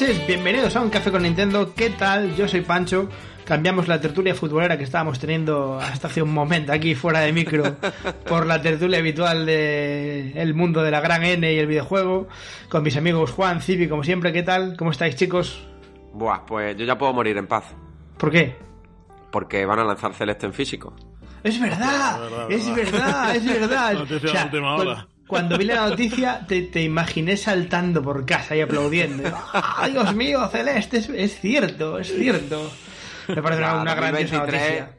Noches, bienvenidos a un café con Nintendo. ¿Qué tal? Yo soy Pancho. Cambiamos la tertulia futbolera que estábamos teniendo hasta hace un momento aquí fuera de micro por la tertulia habitual de el mundo de la gran N y el videojuego con mis amigos Juan, Civi, como siempre. ¿Qué tal? ¿Cómo estáis, chicos? Buah, pues yo ya puedo morir en paz. ¿Por qué? Porque van a lanzar Celeste en físico. Es verdad, es verdad, es verdad. Noticia de última cu- hora. Cuando vi la noticia, te, te imaginé saltando por casa y aplaudiendo. ¡Ay, Dios mío, Celeste! Es, es cierto, es cierto. Me parece una, una 2023 noticia.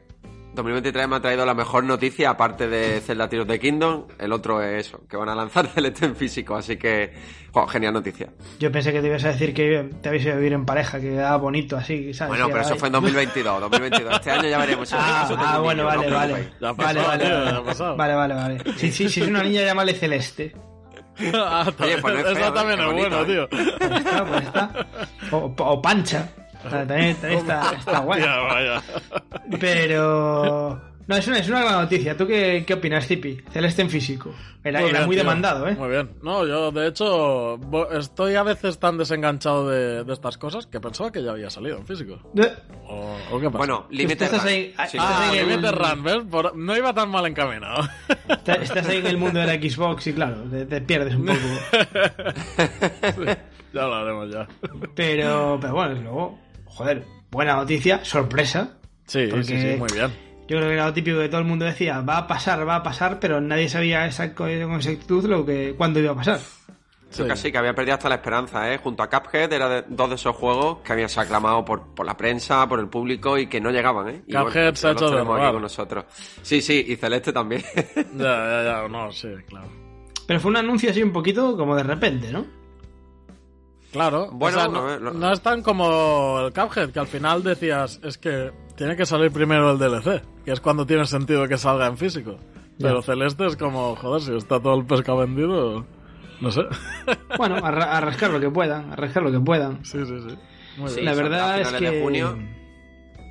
2023 me ha traído la mejor noticia, aparte de Zelda Tears the Kingdom. El otro es eso, que van a lanzar Celeste en físico. Así que, jo, genial noticia. Yo pensé que te ibas a decir que te habéis ido a vivir en pareja, que era bonito así, ¿sabes? Bueno, pero eso fue en 2022. 2022. Este año ya veremos. Ah, eso ah, bueno, niño, no vale, os vale. preocupéis. Ya ha Vale, pasado, vale, tío, vale. ya ha pasado. Vale, vale, vale. Si, si, si es una niña, llámale Celeste. Ah, Oye, pues no es Eso feo, también qué es bonito, bueno, tío. Pues está, pues está. O, o Pancha. O sea, también, también está, está guay. Ya, vaya. Pero. No, es una, es una gran noticia. ¿Tú qué, qué opinas, Zipi? Celeste en físico. Era, Muy era bien, muy demandado, ¿eh? Muy bien. No, yo de hecho estoy a veces tan desenganchado de, de estas cosas que pensaba que ya había salido en físico. Eh, ¿O, o qué pasa? Bueno, límite estás run. ahí- Sí, estás ah, ahí en Limited un- Run, ¿ves? Por- no iba tan mal encaminado. está- estás ahí en el mundo de la Xbox y, claro, te, te pierdes un poco. ya lo haremos ya. Pero, pero bueno, luego, joder, buena noticia, sorpresa. Sí, Porque- sí, sí, muy bien. Yo creo que era lo típico que todo el mundo decía, va a pasar, va a pasar, pero nadie sabía esa, con exactitud lo que, cuándo iba a pasar. Yo casi que había perdido hasta la esperanza, ¿eh? Junto a Cuphead era de, dos de esos juegos que habían sido aclamados por, por la prensa, por el público y que no llegaban, ¿eh? Y Cuphead se ha ya los hecho de aquí con nosotros. Sí, sí, y Celeste también. Ya, ya, ya, no, sí, claro. Pero fue un anuncio así un poquito como de repente, ¿no? Claro, Bueno, o sea, a no, ver, lo- no es tan como el Cuphead, que al final decías, es que tiene que salir primero el DLC, que es cuando tiene sentido que salga en físico. Pero. Celeste es como, joder, si está todo el pescado vendido, no sé. Bueno, a, ra- a rascar lo que puedan, a rascar lo que puedan. sí, sí, sí. Muy Sí, bien. la verdad es que... de junio.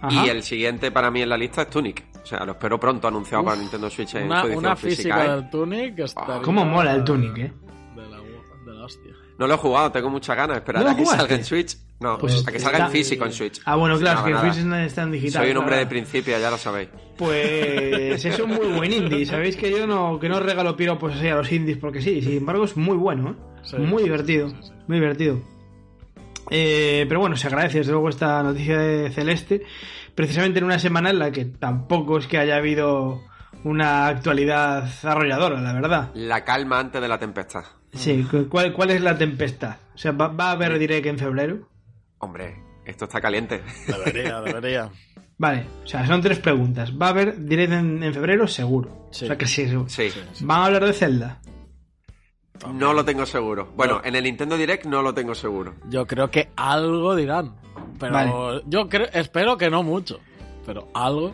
Ajá. Y el siguiente para mí en la lista es Tunic. O sea, lo espero pronto anunciado para Nintendo Switch en Una, su edición una física. física ¿eh? del Tunic estaría... ¿Cómo mola el Tunic, eh? De la, de la hostia. No lo he jugado, tengo muchas ganas. Esperar ¿No a que salga en Switch. No, Pues a que salga en físico en Switch. Ah, bueno, claro, es que el nada. Switch no está en digital. Soy un hombre de principio, ya lo sabéis. Pues es un muy buen indie. Sabéis que yo no, que no regalo piropos así a los indies porque sí, sin embargo es muy bueno, ¿eh? Sí, muy sí, divertido, sí, sí. muy divertido. Eh, pero bueno, se agradece desde luego esta noticia de Celeste, precisamente en una semana en la que tampoco es que haya habido una actualidad arrolladora, la verdad. La calma antes de la tempestad. Sí, cu- ¿cuál, cuál es la tempestad? O sea, ¿va, va a haber direct en febrero? Hombre, esto está caliente. Debería, debería. Vale, o sea, son tres preguntas. ¿Va a haber direct en, en febrero? Seguro. Sí. O sea, que sí, seguro. Sí, ¿Van a hablar de Zelda? no lo tengo seguro. Bueno, No. en el Nintendo Direct no lo tengo seguro. Yo creo que algo dirán. Pero Vale. yo creo, espero que no mucho. Pero algo.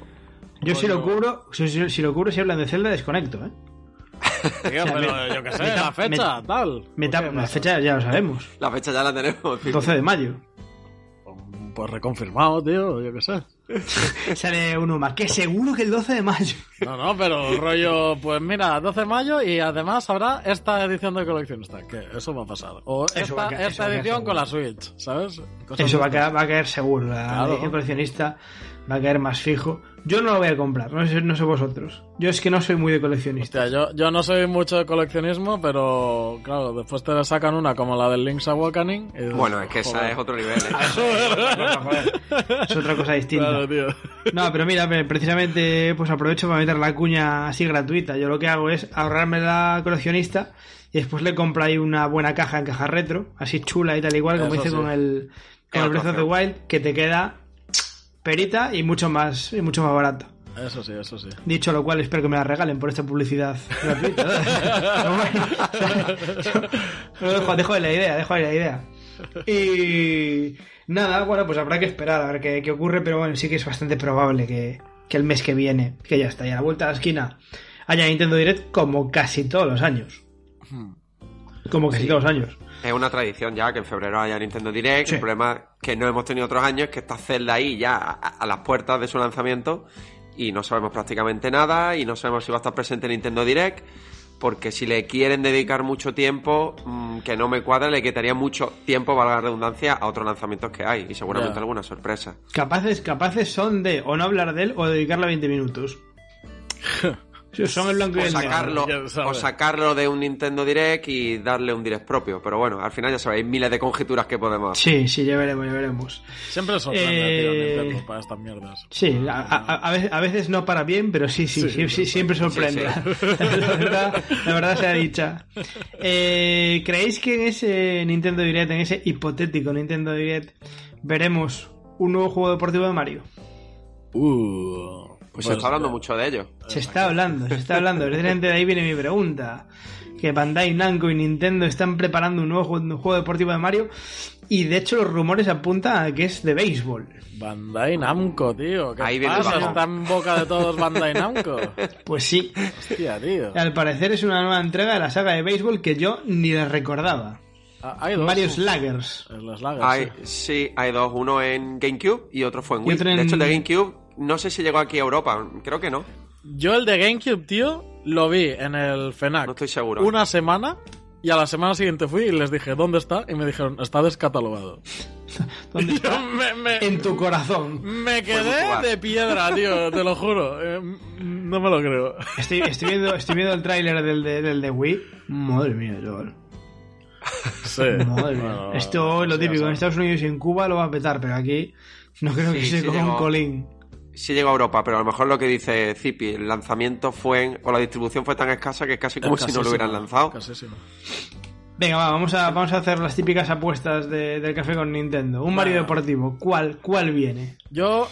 Yo si lo cubro, si, si- si lo cubro si hablan de Zelda, desconecto, ¿eh? Tío, pero yo qué sé, la fecha, tal. Me ¿Por tap- qué la fecha ya lo sabemos. La fecha ya la tenemos. 12 de mayo. Pues reconfirmado, tío, yo qué sé. Sale uno más. Que seguro que el 12 de mayo. No, no, pero rollo, pues mira, 12 de mayo y además habrá esta edición de coleccionista, que eso va a pasar. O Eso esta, edición con la Switch, ¿sabes? Cosas Eso va a caer, va a caer seguro. La Claro. edición coleccionista va a caer más fijo. Yo no lo voy a comprar, no sé, no sé vosotros. Yo es que no soy muy de coleccionista. Hostia, yo, yo no soy mucho de coleccionismo, pero claro, después te sacan una como la del Link's Awakening. y dices, Bueno, es que esa es otro nivel. ¿eh? Es otra cosa distinta. Claro, tío. No, pero mira, pre- precisamente pues aprovecho para meter la cuña así gratuita. Yo lo que hago es ahorrarme la coleccionista y después le compro ahí una buena caja en caja retro, así chula y tal igual, como Eso hice sí. con el con el Breath of the Wild, que te queda perita y mucho más y mucho más barato. Eso sí, eso sí. Dicho lo cual, espero que me la regalen por esta publicidad gratuita. Dejo, dejo de la idea, dejo de la idea. Y nada, bueno, pues habrá que esperar a ver qué, qué ocurre, pero bueno, sí que es bastante probable que, que el mes que viene, que ya está, ya a la vuelta a la esquina, haya Nintendo Direct como casi todos los años. Como casi todos los años. Es una tradición ya que en febrero haya Nintendo Direct. Sí. El problema que no hemos tenido otros años es que está Zelda ahí ya a, a las puertas de su lanzamiento y no sabemos prácticamente nada y no sabemos si va a estar presente en Nintendo Direct. Porque si le quieren dedicar mucho tiempo, mm, que no me cuadra, le quitaría mucho tiempo, valga la redundancia, a otros lanzamientos que hay y seguramente alguna sorpresa. Capaces, capaces son de o no hablar de él o dedicarle 20 minutos. Sí, son el blanco y O sacarlo, o sacarlo de un Nintendo Direct y darle un Direct propio. Pero bueno, al final ya sabéis, miles de conjeturas que podemos hacer. Sí, sí, ya veremos, ya veremos. Siempre sorprende, Eh, tío, para estas mierdas. Sí, a, a- a veces, no para bien, pero sí, sí, Sí, sí, sí, siempre sorprende. Sí, La, verdad, la verdad sea dicha. Eh, ¿Creéis que en ese Nintendo Direct, en ese hipotético Nintendo Direct, veremos un nuevo juego deportivo de Mario? Uh, Pues se está hablando mucho de ello. Se está hablando, se está hablando. Precisamente de ahí viene mi pregunta. Que Bandai Namco y Nintendo están preparando un nuevo juego, un juego deportivo de Mario y de hecho los rumores apuntan a que es de béisbol. Bandai Namco, tío. ¿Qué Ahí viene pasa? bajón. Está en boca de todos Bandai Namco. Pues sí, Hostia, tío. al parecer es una nueva entrega de la saga de béisbol que yo ni la recordaba. Ah, Hay dos. Mario Sluggers. En las lagas, Hay, sí. sí, hay dos, uno en GameCube y otro fue en Wii. en- De hecho, el de GameCube no sé si llegó aquí a Europa, creo que no. Yo el de GameCube, tío, lo vi en el FENAC. No estoy seguro. Una semana y a la semana siguiente fui y les dije, ¿dónde está? Y me dijeron, está descatalogado. ¿Dónde está? me, me- En tu corazón. me quedé de piedra, tío, te lo juro. Eh, no me lo creo. Estoy, estoy viendo, estoy viendo el tráiler del de, del de Wii. Madre mía, chaval. Sí. Madre mía. Bueno, Esto es lo sí, típico. En. Estados Unidos y en Cuba lo va a petar, pero aquí no creo que Sí, se sí coja un llegó. colín. Sí llegó a Europa, pero a lo mejor lo que dice Zipi, el lanzamiento fue, en- o la distribución fue tan escasa que es casi como si no lo hubieran lanzado. Casísimo. Venga, va, vamos a, vamos a hacer las típicas apuestas de- del café con Nintendo. Un Mario deportivo. ¿Cuál, ¿Cuál viene? Yo,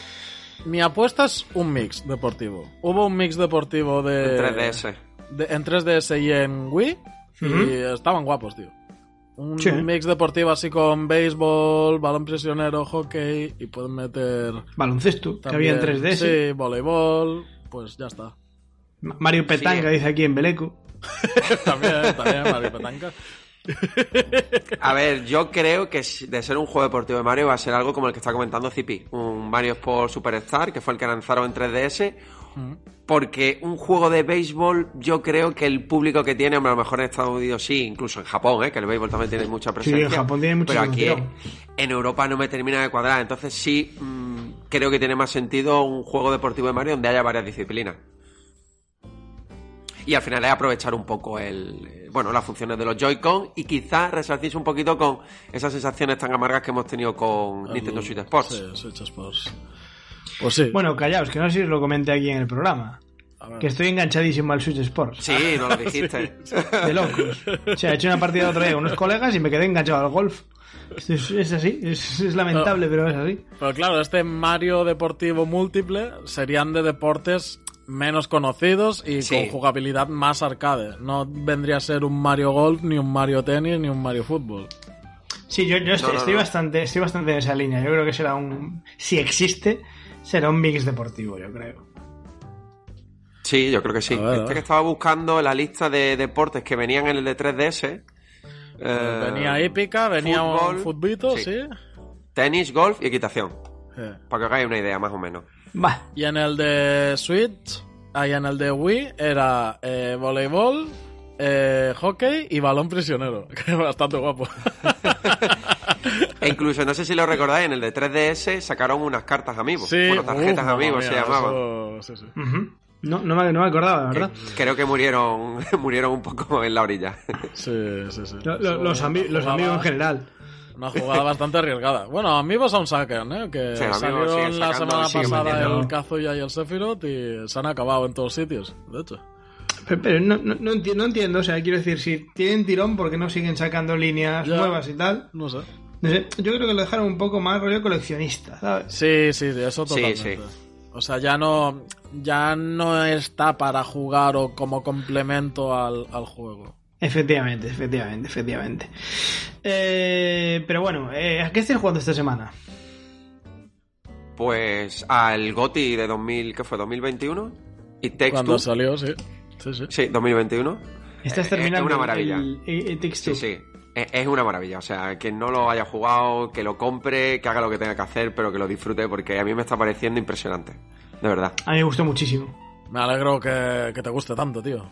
mi apuesta es un mix deportivo. Hubo un mix deportivo de... En 3DS. de- en 3DS y en Wii. Y estaban guapos, tío. Un Sí. mix deportivo así con béisbol, balón prisionero, hockey y pueden meter... Baloncesto, que había en también- 3DS. Sí, voleibol, pues ya está. Ma- Mario Petanga Sí. dice aquí en Beleco. también, también, Mario Petanca. A ver, yo creo que de ser un juego deportivo de Mario va a ser algo como el que está comentando Zipi. Un Mario Sport Superstar, que fue el que lanzaron en 3DS. Porque un juego de béisbol, yo creo que el público que tiene, a lo mejor en Estados Unidos sí, incluso en Japón, ¿eh? que el béisbol también tiene mucha presencia. en Japón tiene mucho Pero aquí en Europa no me termina de cuadrar. Entonces sí, mm, creo que tiene más sentido un juego deportivo de Mario donde haya varias disciplinas. Y al final es aprovechar un poco el, eh, bueno, las funciones de los Joy-Con y quizás resarcirse un poquito con esas sensaciones tan amargas que hemos tenido con Nintendo Switch Sports. Sí, Switch Sports. Pues sí. Bueno, callaos, que no sé si os lo comenté aquí en el programa. A ver. Que estoy enganchadísimo al Switch Sports. Sí, no lo dijiste. De locos. O sea, he hecho una partida otro día con unos colegas y me quedé enganchado al golf. Es, es así, es, es lamentable, pero es así. Pero claro, este Mario deportivo múltiple serían de deportes menos conocidos y Sí. con jugabilidad más arcade. No vendría a ser un Mario Golf, ni un Mario Tennis, ni un Mario Fútbol. Sí, yo, yo estoy, no, estoy no. bastante, estoy bastante en esa línea. Yo creo que será un. Si existe, será un mix deportivo, yo creo. Sí, yo creo que sí. Este que estaba buscando la lista de deportes que venían en el de 3DS. eh, venía hípica, venía fútbol, un futbito, sí. sí. Tenis, golf y equitación. Sí. Para que os hagáis una idea, más o menos. Va. Y en el de Switch, ahí en el de Wii, era eh, voleibol, eh, hockey y balón prisionero. Que es bastante guapo. E incluso, no sé si lo recordáis, en el de 3DS sacaron unas cartas amigos. Sí, bueno, tarjetas amigos se llamaban. eso- sí. No, no, me, no me acordaba, la verdad. Creo que murieron, murieron un poco en la orilla. Sí, sí, sí. Lo- lo- los, ami- los Jugaba- amigos en general. Una jugada bastante arriesgada. Bueno, amigos aún sacan, ¿eh? Que Sí, salieron la semana pasada metiendo. el Kazuya y el Sephiroth y se han acabado en todos sitios, de hecho. Pero, pero no, no, no enti- no entiendo, o sea, quiero decir, si tienen tirón, ¿por qué no siguen sacando líneas Ya. nuevas y tal? No sé. No sé, yo creo que lo dejaron un poco más rollo coleccionista, ¿sabes? Sí, sí, de eso Sí, totalmente. sí. O sea, ya no, ya no está para jugar o como complemento al, al juego. Efectivamente, efectivamente, efectivamente. Eh, pero bueno, eh, ¿a qué estáis jugando esta semana? Pues al GOTI de 2000, ¿qué fue? ¿2021? Y Cuando salió, sí. Sí, sí. Sí, 2021. Estás Eh, terminando es una el- maravilla. el, el- Sí, sí. Es una maravilla. O sea, que no lo haya jugado, que lo compre, que haga lo que tenga que hacer, pero que lo disfrute porque a mí me está pareciendo impresionante. De verdad. A mí me gustó muchísimo. Me alegro que, que te guste tanto, tío.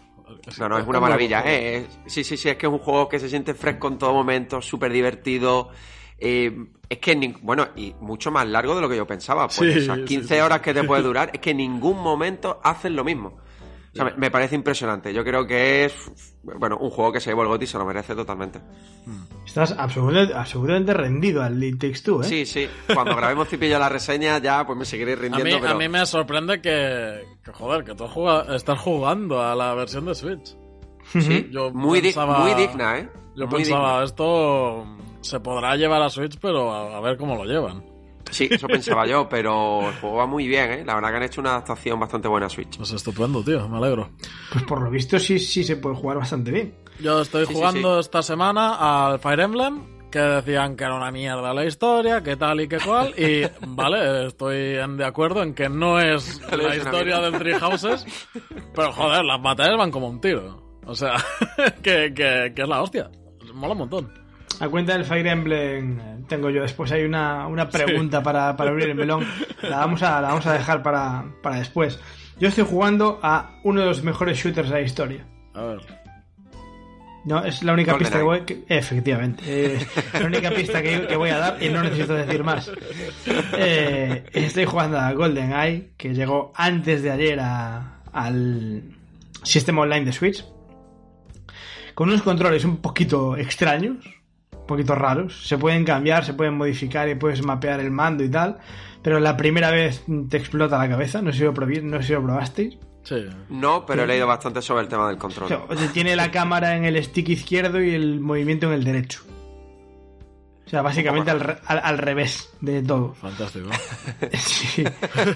No, no, es una maravilla. ¿eh? Sí, sí, sí, es que es un juego que se siente fresco en todo momento, súper divertido. Eh, es que, ni- bueno, y mucho más largo de lo que yo pensaba. Pues Sí, esas sí, 15 sí. horas que te puede durar, es que en ningún momento hacen lo mismo. O sea, me, me parece impresionante. Yo creo que es, bueno, un juego que se llevó el GOTY y se lo merece totalmente. Estás absolutamente, absolutamente rendido al It Takes Two, ¿eh? Sí, sí. Cuando grabemos Cipillo la reseña, ya pues me seguiré A mí, rindiendo, pero... a mí me sorprende que, que, joder, que tú estás jugando a la versión de Switch. Sí, Yo muy, di- pensaba- muy digna, ¿eh? Yo Muy pensaba, esto se podrá llevar a Switch, pero a, a ver cómo lo llevan. Sí, eso pensaba yo, pero el juego va muy bien, ¿eh? La verdad que han hecho una adaptación bastante buena a Switch. Pues estupendo, tío, me alegro. Pues por lo visto sí, sí se puede jugar bastante bien. Yo estoy Sí, sí, jugando esta semana al Fire Emblem, que decían que era una mierda la historia, que tal y que cual, y vale, estoy en- de acuerdo en que no es la historia del Three Houses, pero joder, las batallas van como un tiro. O sea, que, que, que es la hostia. Mola un montón. A cuenta del Fire Emblem eh, tengo yo después hay una, una pregunta para, para abrir el melón. La vamos a, la vamos a dejar para, para después. Yo estoy jugando a uno de los mejores shooters de la historia. A ver. No, es la única pista que voy... que- efectivamente. Es la única pista que, que voy a dar y no necesito decir más. Eh, estoy jugando a GoldenEye, que llegó antes de ayer a- al sistema online de Switch. Con unos controles un poquito extraños, poquito raros. Se pueden cambiar, se pueden modificar y puedes mapear el mando y tal. Pero la primera vez te explota la cabeza. No sé si lo, probé- no sé si lo probasteis. Sí. No, pero he leído bastante sobre el tema del control. O sea, tiene la cámara en el stick izquierdo y el movimiento en el derecho. Sea, básicamente al, re- al- al revés de todo. Fantástico. Sí.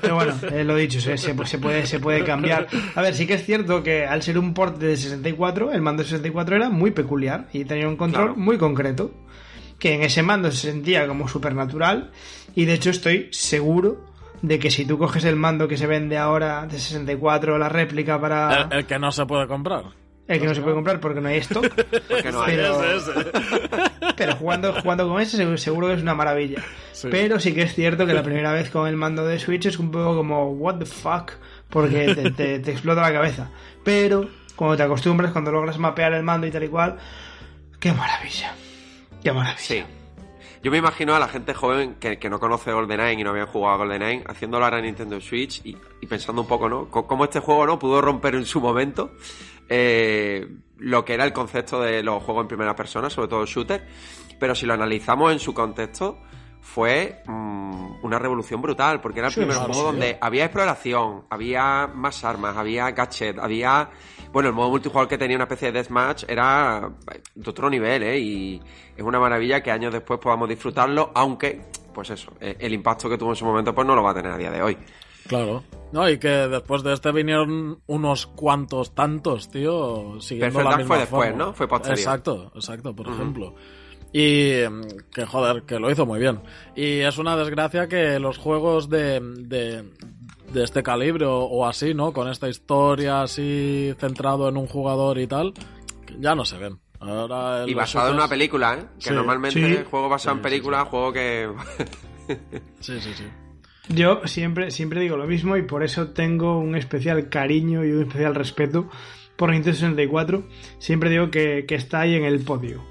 Pero bueno, eh, lo dicho, se, se- se puede, se puede cambiar. A ver, sí que es cierto que al ser un port de 64, el mando de 64 era muy peculiar y tenía un control Claro. muy concreto. Que en ese mando se sentía como supernatural. Y de hecho estoy seguro de que si tú coges el mando que se vende ahora de 64, la réplica para... El, el que no se puede comprar. El que no se puede comprar porque no hay stock. No hay. Pero- Ese, ese. Pero jugando, jugando con ese seguro, seguro que es una maravilla. Sí. Pero sí que es cierto que la primera vez con el mando de Switch es un poco como, what the fuck, porque te, te- te explota la cabeza. Pero cuando te acostumbras, cuando logras mapear el mando y tal y cual, qué maravilla. Qué maravilla. Sí. Yo me imagino a la gente joven que, que no conoce GoldenEye y no había jugado a GoldenEye haciéndolo ahora en Nintendo Switch y, y pensando un poco, ¿no? C- Cómo este juego, ¿no? Pudo romper en su momento eh, lo que era el concepto de los juegos en primera persona, sobre todo shooter. Pero si lo analizamos en su contexto, fue mm, una revolución brutal, porque era el Sí, primer juego donde había exploración, había más armas, había gadget, había... Bueno, el modo multijugador que tenía una especie de deathmatch era de otro nivel, ¿eh? Y es una maravilla que años después podamos disfrutarlo, aunque, pues eso, eh, el impacto que tuvo en su momento pues no lo va a tener a día de hoy. Claro. No, y que después de este vinieron unos cuantos tantos, tío, siguiendo Perfect la misma fue después. ¿no? Fue posterior. Exacto, exacto, por ejemplo. Y mm, que joder, que lo hizo muy bien. Y es una desgracia que los juegos de, de, de este calibre o, o así, ¿no? Con esta historia así centrado en un jugador y tal, ya no se ven. Ahora Y basado en una película, ¿eh? Que Sí. normalmente Sí. juego basado Sí, en sí, película, juego que... Sí, sí, sí. Yo siempre, siempre digo lo mismo y por eso tengo un especial cariño y un especial respeto por Nintendo 64. Siempre digo que, que está ahí en el podio.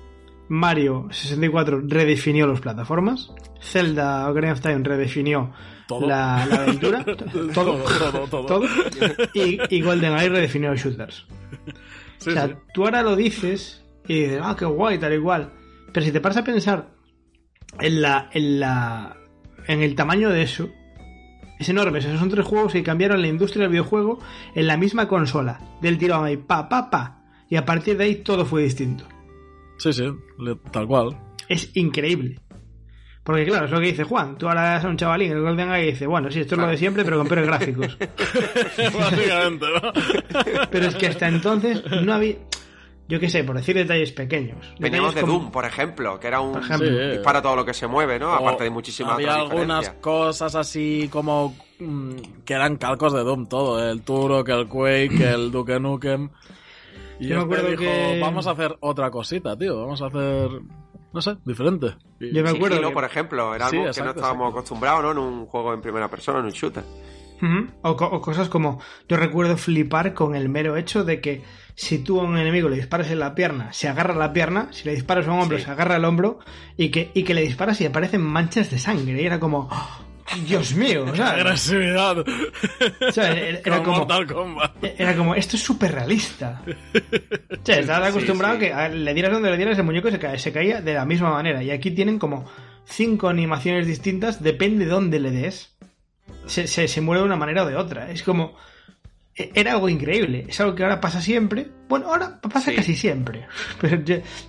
Mario 64 redefinió las plataformas. Zelda Ocarina of Time redefinió. La, la aventura, todo, todo, todo, todo. Y, y GoldenEye redefinió los shooters. Sí, o sea, sí. tú ahora lo dices y dices, ah, qué guay, tal y cual. Pero si te paras a pensar en la, en la, en el tamaño de eso, es enorme. Sea, son tres juegos que cambiaron la industria del videojuego en la misma consola. Del tirón ahí, pa, pa, pa. Y a partir de ahí todo fue distinto. Sí, sí, tal cual. Es increíble. Porque claro, es lo que dice Juan. Tú ahora eres un chavalín, el GoldenEye y dice, bueno, sí, esto es lo de siempre, pero con peores gráficos. Básicamente, ¿no? Pero es que hasta entonces no había... Yo qué sé, por decir detalles pequeños. Veníamos de como- Doom, por ejemplo, que era un ejemplo. Sí. dispara todo lo que se mueve, ¿no? O Aparte de muchísimas Había otras algunas cosas así como mm, que eran calcos de Doom todo, el Turok, el Quake, el Duke Nukem. Y Yo me este acuerdo dijo, que- vamos a hacer otra cosita, tío, vamos a hacer, no sé, diferente. Y- Yo me acuerdo Sigilo, que- por ejemplo, era Sí, algo que no estábamos exacto. acostumbrados, ¿no? En un juego en primera persona, en un shooter. O cosas como, yo recuerdo flipar con el mero hecho de que si tú a un enemigo le disparas en la pierna, se agarra la pierna, si le disparas a un hombro, Sí. se agarra el hombro, y que, y que le disparas y aparecen manchas de sangre. Y era como, ¡oh! Dios mío, o sea, Agresividad. o sea, era, era como, Kombat. era como, esto es súper realista. O sea, estabas acostumbrado sí. que a- le dieras donde le dieras el muñeco y se, se caía de la misma manera. Y aquí tienen como cinco animaciones distintas, depende de dónde le des. Se, se, se mueve de una manera o de otra. Es como. Era algo increíble. Es algo que ahora pasa siempre. Bueno, ahora pasa Sí. casi siempre. Pero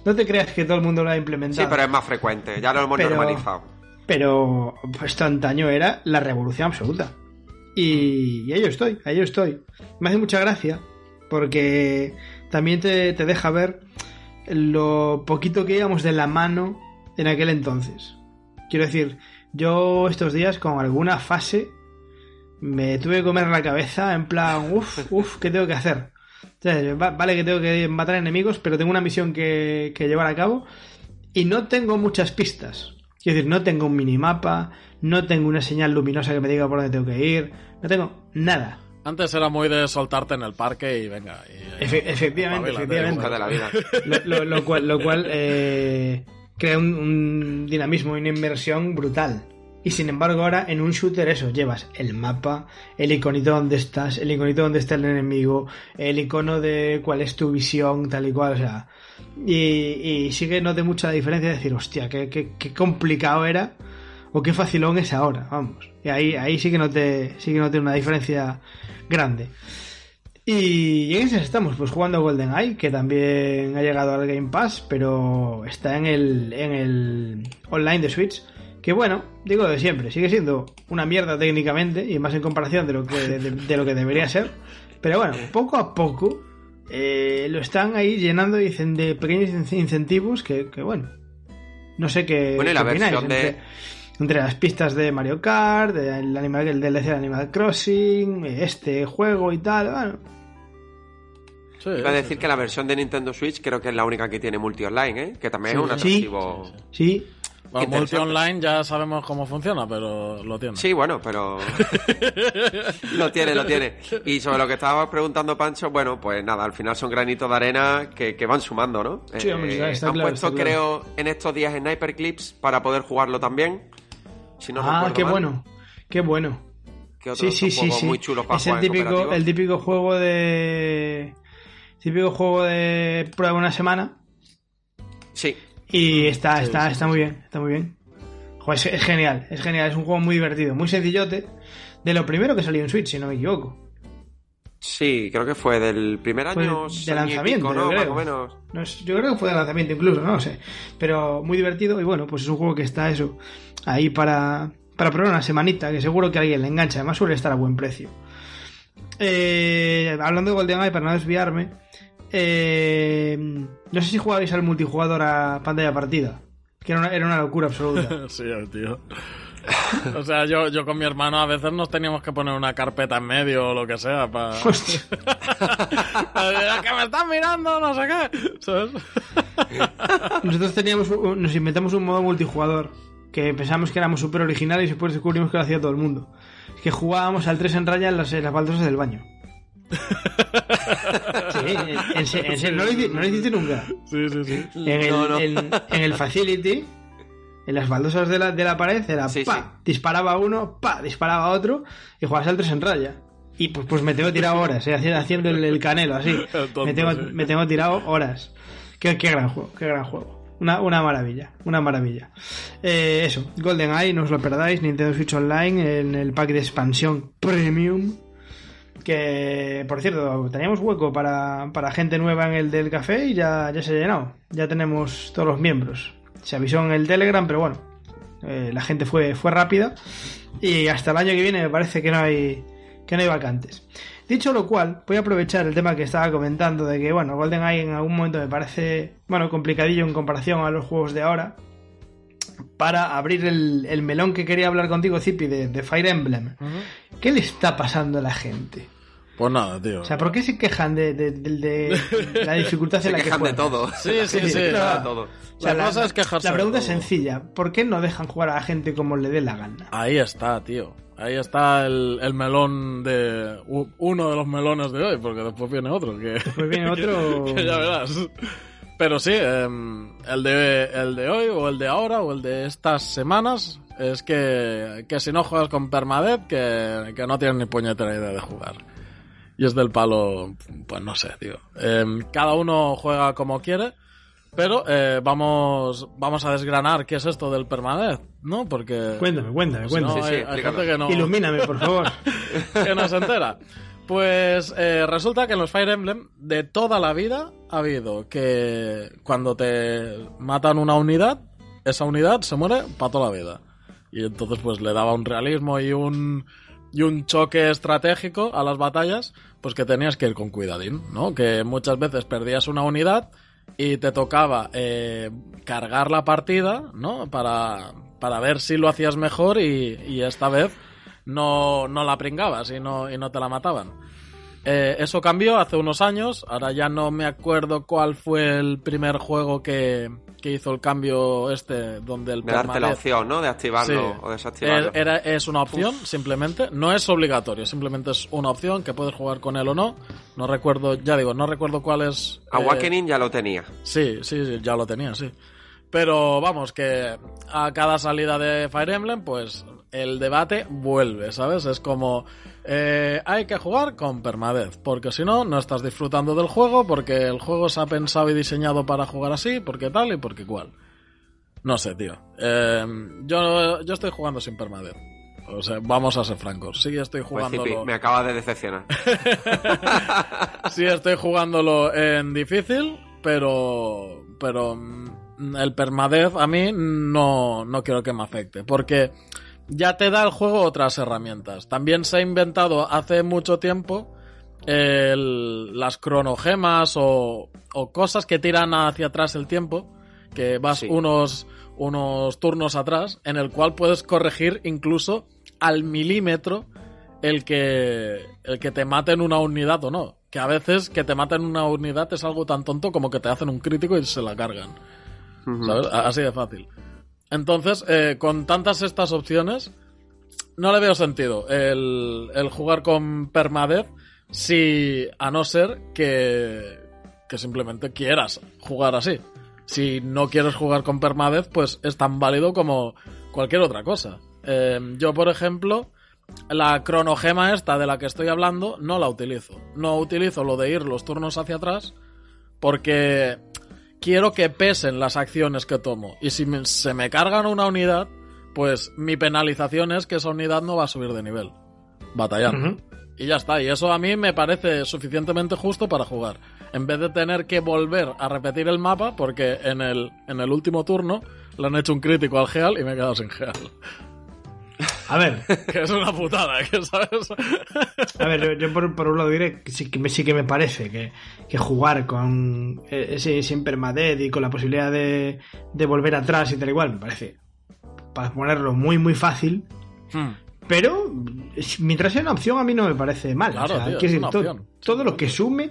no te creas que todo el mundo lo ha implementado. Sí, pero es más frecuente, ya lo hemos Pero- normalizado. Pero esto antaño era la revolución absoluta. Y, y ahí yo estoy, ahí yo estoy. Me hace mucha gracia porque también te, te deja ver lo poquito que íbamos de la mano en aquel entonces. Quiero decir, yo estos días con alguna fase me tuve que comer la cabeza en plan, uff, uff, ¿qué tengo que hacer? O sea, va- vale que tengo que matar enemigos, pero tengo una misión que, que llevar a cabo y no tengo muchas pistas. Quiero decir, no tengo un minimapa, no tengo una señal luminosa que me diga por dónde tengo que ir, no tengo nada. Antes era muy de soltarte en el parque y venga. y- Efe- efectivamente, efectivamente. Busca de la vida. Lo, lo- lo cual, lo cual eh, crea un, un dinamismo y una inversión brutal. Y sin embargo ahora en un shooter eso, llevas el mapa, el iconito donde estás, el iconito donde está el enemigo, el icono de cuál es tu visión, tal y cual, o sea... Y, y sí que note mucha diferencia de decir, hostia, qué, qué, complicado era o qué facilón es ahora, vamos. Y ahí, ahí sí que noté, sí que noté una diferencia grande. Y en ese estamos, pues jugando GoldenEye, que también ha llegado al Game Pass, pero está en el, en el online de Switch. Que bueno, digo de siempre, sigue siendo una mierda técnicamente, y más en comparación de lo que, de, de lo que debería ser. Pero bueno, poco a poco eh, lo están ahí llenando dicen, de pequeños in- incentivos que, que bueno, no sé qué. Bueno, y la qué opináis, versión de- entre, entre las pistas de Mario Kart, del animal, el DLC de Animal Crossing, este juego y tal, bueno. Sí, Iba a decir sí. que la versión de Nintendo Switch creo que es la única que tiene multi online, ¿eh? Que también es un Sí. atractivo. Sí, Bueno, multi online ya sabemos cómo funciona, pero lo tiene. Sí, bueno, pero. lo tiene, lo tiene. Y sobre lo que estabas preguntando, Pancho, bueno, pues nada, al final son granitos de arena que, que van sumando, ¿no? Eh, Sí, hombre, está- está han claro, puesto, está claro. creo, en estos días Sniper Clips para poder jugarlo también. Si no ah, qué mal. bueno, qué bueno. Que otro Sí, sí, sí, muy chulos para Es el típico, el típico juego de. Típico juego de prueba una semana. Sí, Y está, está, está muy bien, está muy bien. Joder, es, es genial, es genial, es un juego muy divertido, muy sencillote. De lo primero que salió en Switch, si no me equivoco. sí, creo que fue del primer Fue año de lanzamiento, pico, ¿no? Más creo. o menos. No es- yo creo que fue de lanzamiento incluso, no lo sé. Pero muy divertido y bueno, pues es un juego que está eso, ahí para, para probar una semanita, que seguro que a alguien le engancha. Además suele estar a buen precio. Eh, hablando de GoldenEye, para no desviarme, eh, no sé si jugabais al multijugador a pantalla partida, que era una, era una locura absoluta. Sí, tío. O sea, yo, yo con mi hermano a veces nos teníamos que poner una carpeta en medio o lo que sea para... Hostia. que me están mirando, no sé qué. ¿Sabes? Nosotros teníamos, un- nos inventamos un modo multijugador que pensamos que éramos súper originales y después descubrimos que lo hacía todo el mundo. Es que jugábamos al 3 en raya en las, en las baldosas del baño. Sí, en, en se- en serio, no lo, hici- no lo hiciste nunca. Sí, sí, sí. En el, No, no. En, en el Facility, en las baldosas de la, de la pared era Sí, pa, sí. disparaba uno, pa, disparaba otro y jugabas al 3 en raya. Y pues, pues me tengo tirado horas, eh, haciendo, el, el canelo así. Tonto, me, tengo, sí. me tengo tirado horas. Qué, qué gran juego, qué gran juego. Una, una maravilla, una maravilla. Eh, eso, GoldenEye, no os lo perdáis, Nintendo Switch Online en el pack de expansión Premium. Que, por cierto, teníamos hueco para, para gente nueva en el del café y ya, ya se ha llenado. Ya tenemos todos los miembros. Se avisó en el Telegram, pero bueno, eh, la gente fue, fue rápida. Y hasta el año que viene me parece que no hay, que no hay vacantes. Dicho lo cual, voy a aprovechar el tema que estaba comentando de que, bueno, GoldenEye en algún momento me parece, bueno, complicadillo en comparación a los juegos de ahora. Para abrir el, el melón que quería hablar contigo, Zipi, de, de Fire Emblem. ¿Qué le está pasando a la gente? Pues nada, tío. O sea, ¿por qué se quejan de, de- de- de la dificultad Se en la que quejan de todo. Sí, sí, sí. De todo. O sea, La cosa es quejarse La pregunta de es sencilla. ¿Por qué no dejan jugar a la gente como le dé la gana? Ahí está, tío. Ahí está el, el melón de. Uno de los melones de hoy, porque después viene otro. Que, Después viene otro... que ya verás. Pero sí, em, el, de, el de hoy, o el de ahora, o el de estas semanas, es que, que si no juegas con Permadeath, que, que no tienes ni puñetera idea de jugar. Y es del palo, pues no sé, tío. Em, cada uno juega como quiere, pero eh, vamos, vamos a desgranar qué es esto del Permadeath, ¿no? Porque... Cuéntame, cuéntame, si no, cuéntame. sí, hay, hay explícalo. gente que no Ilumíname, por favor. que no se entera. Pues eh, resulta que en los Fire Emblem de toda la vida ha habido que cuando te matan una unidad, esa unidad se muere para toda la vida. Y entonces pues le daba un realismo y un y un choque estratégico a las batallas, pues que tenías que ir con cuidadín, ¿no? Que muchas veces perdías una unidad y te tocaba eh, cargar la partida, ¿no? Para, para ver si lo hacías mejor y, esta vez no, no la pringabas y no, y no te la mataban. Eh, eso cambió hace unos años, ahora ya no me acuerdo cuál fue el primer juego que, que hizo el cambio este, donde el De darte la opción, ¿no? De activarlo Sí. o desactivarlo. Eh, Era, es una opción, simplemente. No es obligatorio, simplemente es una opción que puedes jugar con él o no. No recuerdo, ya digo, no recuerdo cuál es. eh, Awakening ya lo tenía. Sí, sí, sí, ya lo tenía, sí. Pero vamos, que a cada salida de Fire Emblem, pues el debate vuelve, ¿sabes? Es como, eh, hay que jugar con permadez, porque si no, no estás disfrutando del juego, porque el juego se ha pensado y diseñado para jugar así, porque tal y porque cual. No sé, tío. Eh, yo, yo estoy jugando sin permadez. O sea, vamos a ser francos. Sí, estoy Pues jugando. Me acaba de decepcionar. Sí, estoy jugándolo en difícil, pero. Pero. mm, El permadez a mí no, no quiero que me afecte. Porque ya te da el juego otras herramientas. También se ha inventado hace mucho tiempo el- las cronogemas o, o cosas que tiran hacia atrás el tiempo. Que vas Sí. unos, unos turnos atrás, en el cual puedes corregir incluso al milímetro el que, el que te maten una unidad o no. Que a veces que te maten una unidad es algo tan tonto como que te hacen un crítico y se la cargan. ¿Sabes? Así de fácil. Entonces, eh, con tantas estas opciones, no le veo sentido el, jugar con permadez si, a no ser que, que simplemente quieras jugar así. Si no quieres jugar con permadez, pues es tan válido como cualquier otra cosa. Eh, yo, por ejemplo, la cronogema esta de la que estoy hablando, no la utilizo. No utilizo lo de ir los turnos hacia atrás porque quiero que pesen las acciones que tomo. Y si me- se me cargan una unidad, pues mi penalización es que esa unidad no va a subir de nivel. Batallando. Ujú. Y ya está. Y eso a mí me parece suficientemente justo para jugar. En vez de tener que volver a repetir el mapa, porque en el, en el último turno le han hecho un crítico al Geal y me he quedado sin Geal. A ver, que es una putada, que sabes. a ver, yo, yo por, por un lado diré que sí que me, sí que me parece que, que jugar con eh, ese sin permadeath y con la posibilidad de, de volver atrás y tal igual, me parece para ponerlo muy muy fácil. Hmm. Pero mientras sea una opción a mí no me parece mal. Claro, O sea, tío, es decir, una to- opción. todo lo que sume.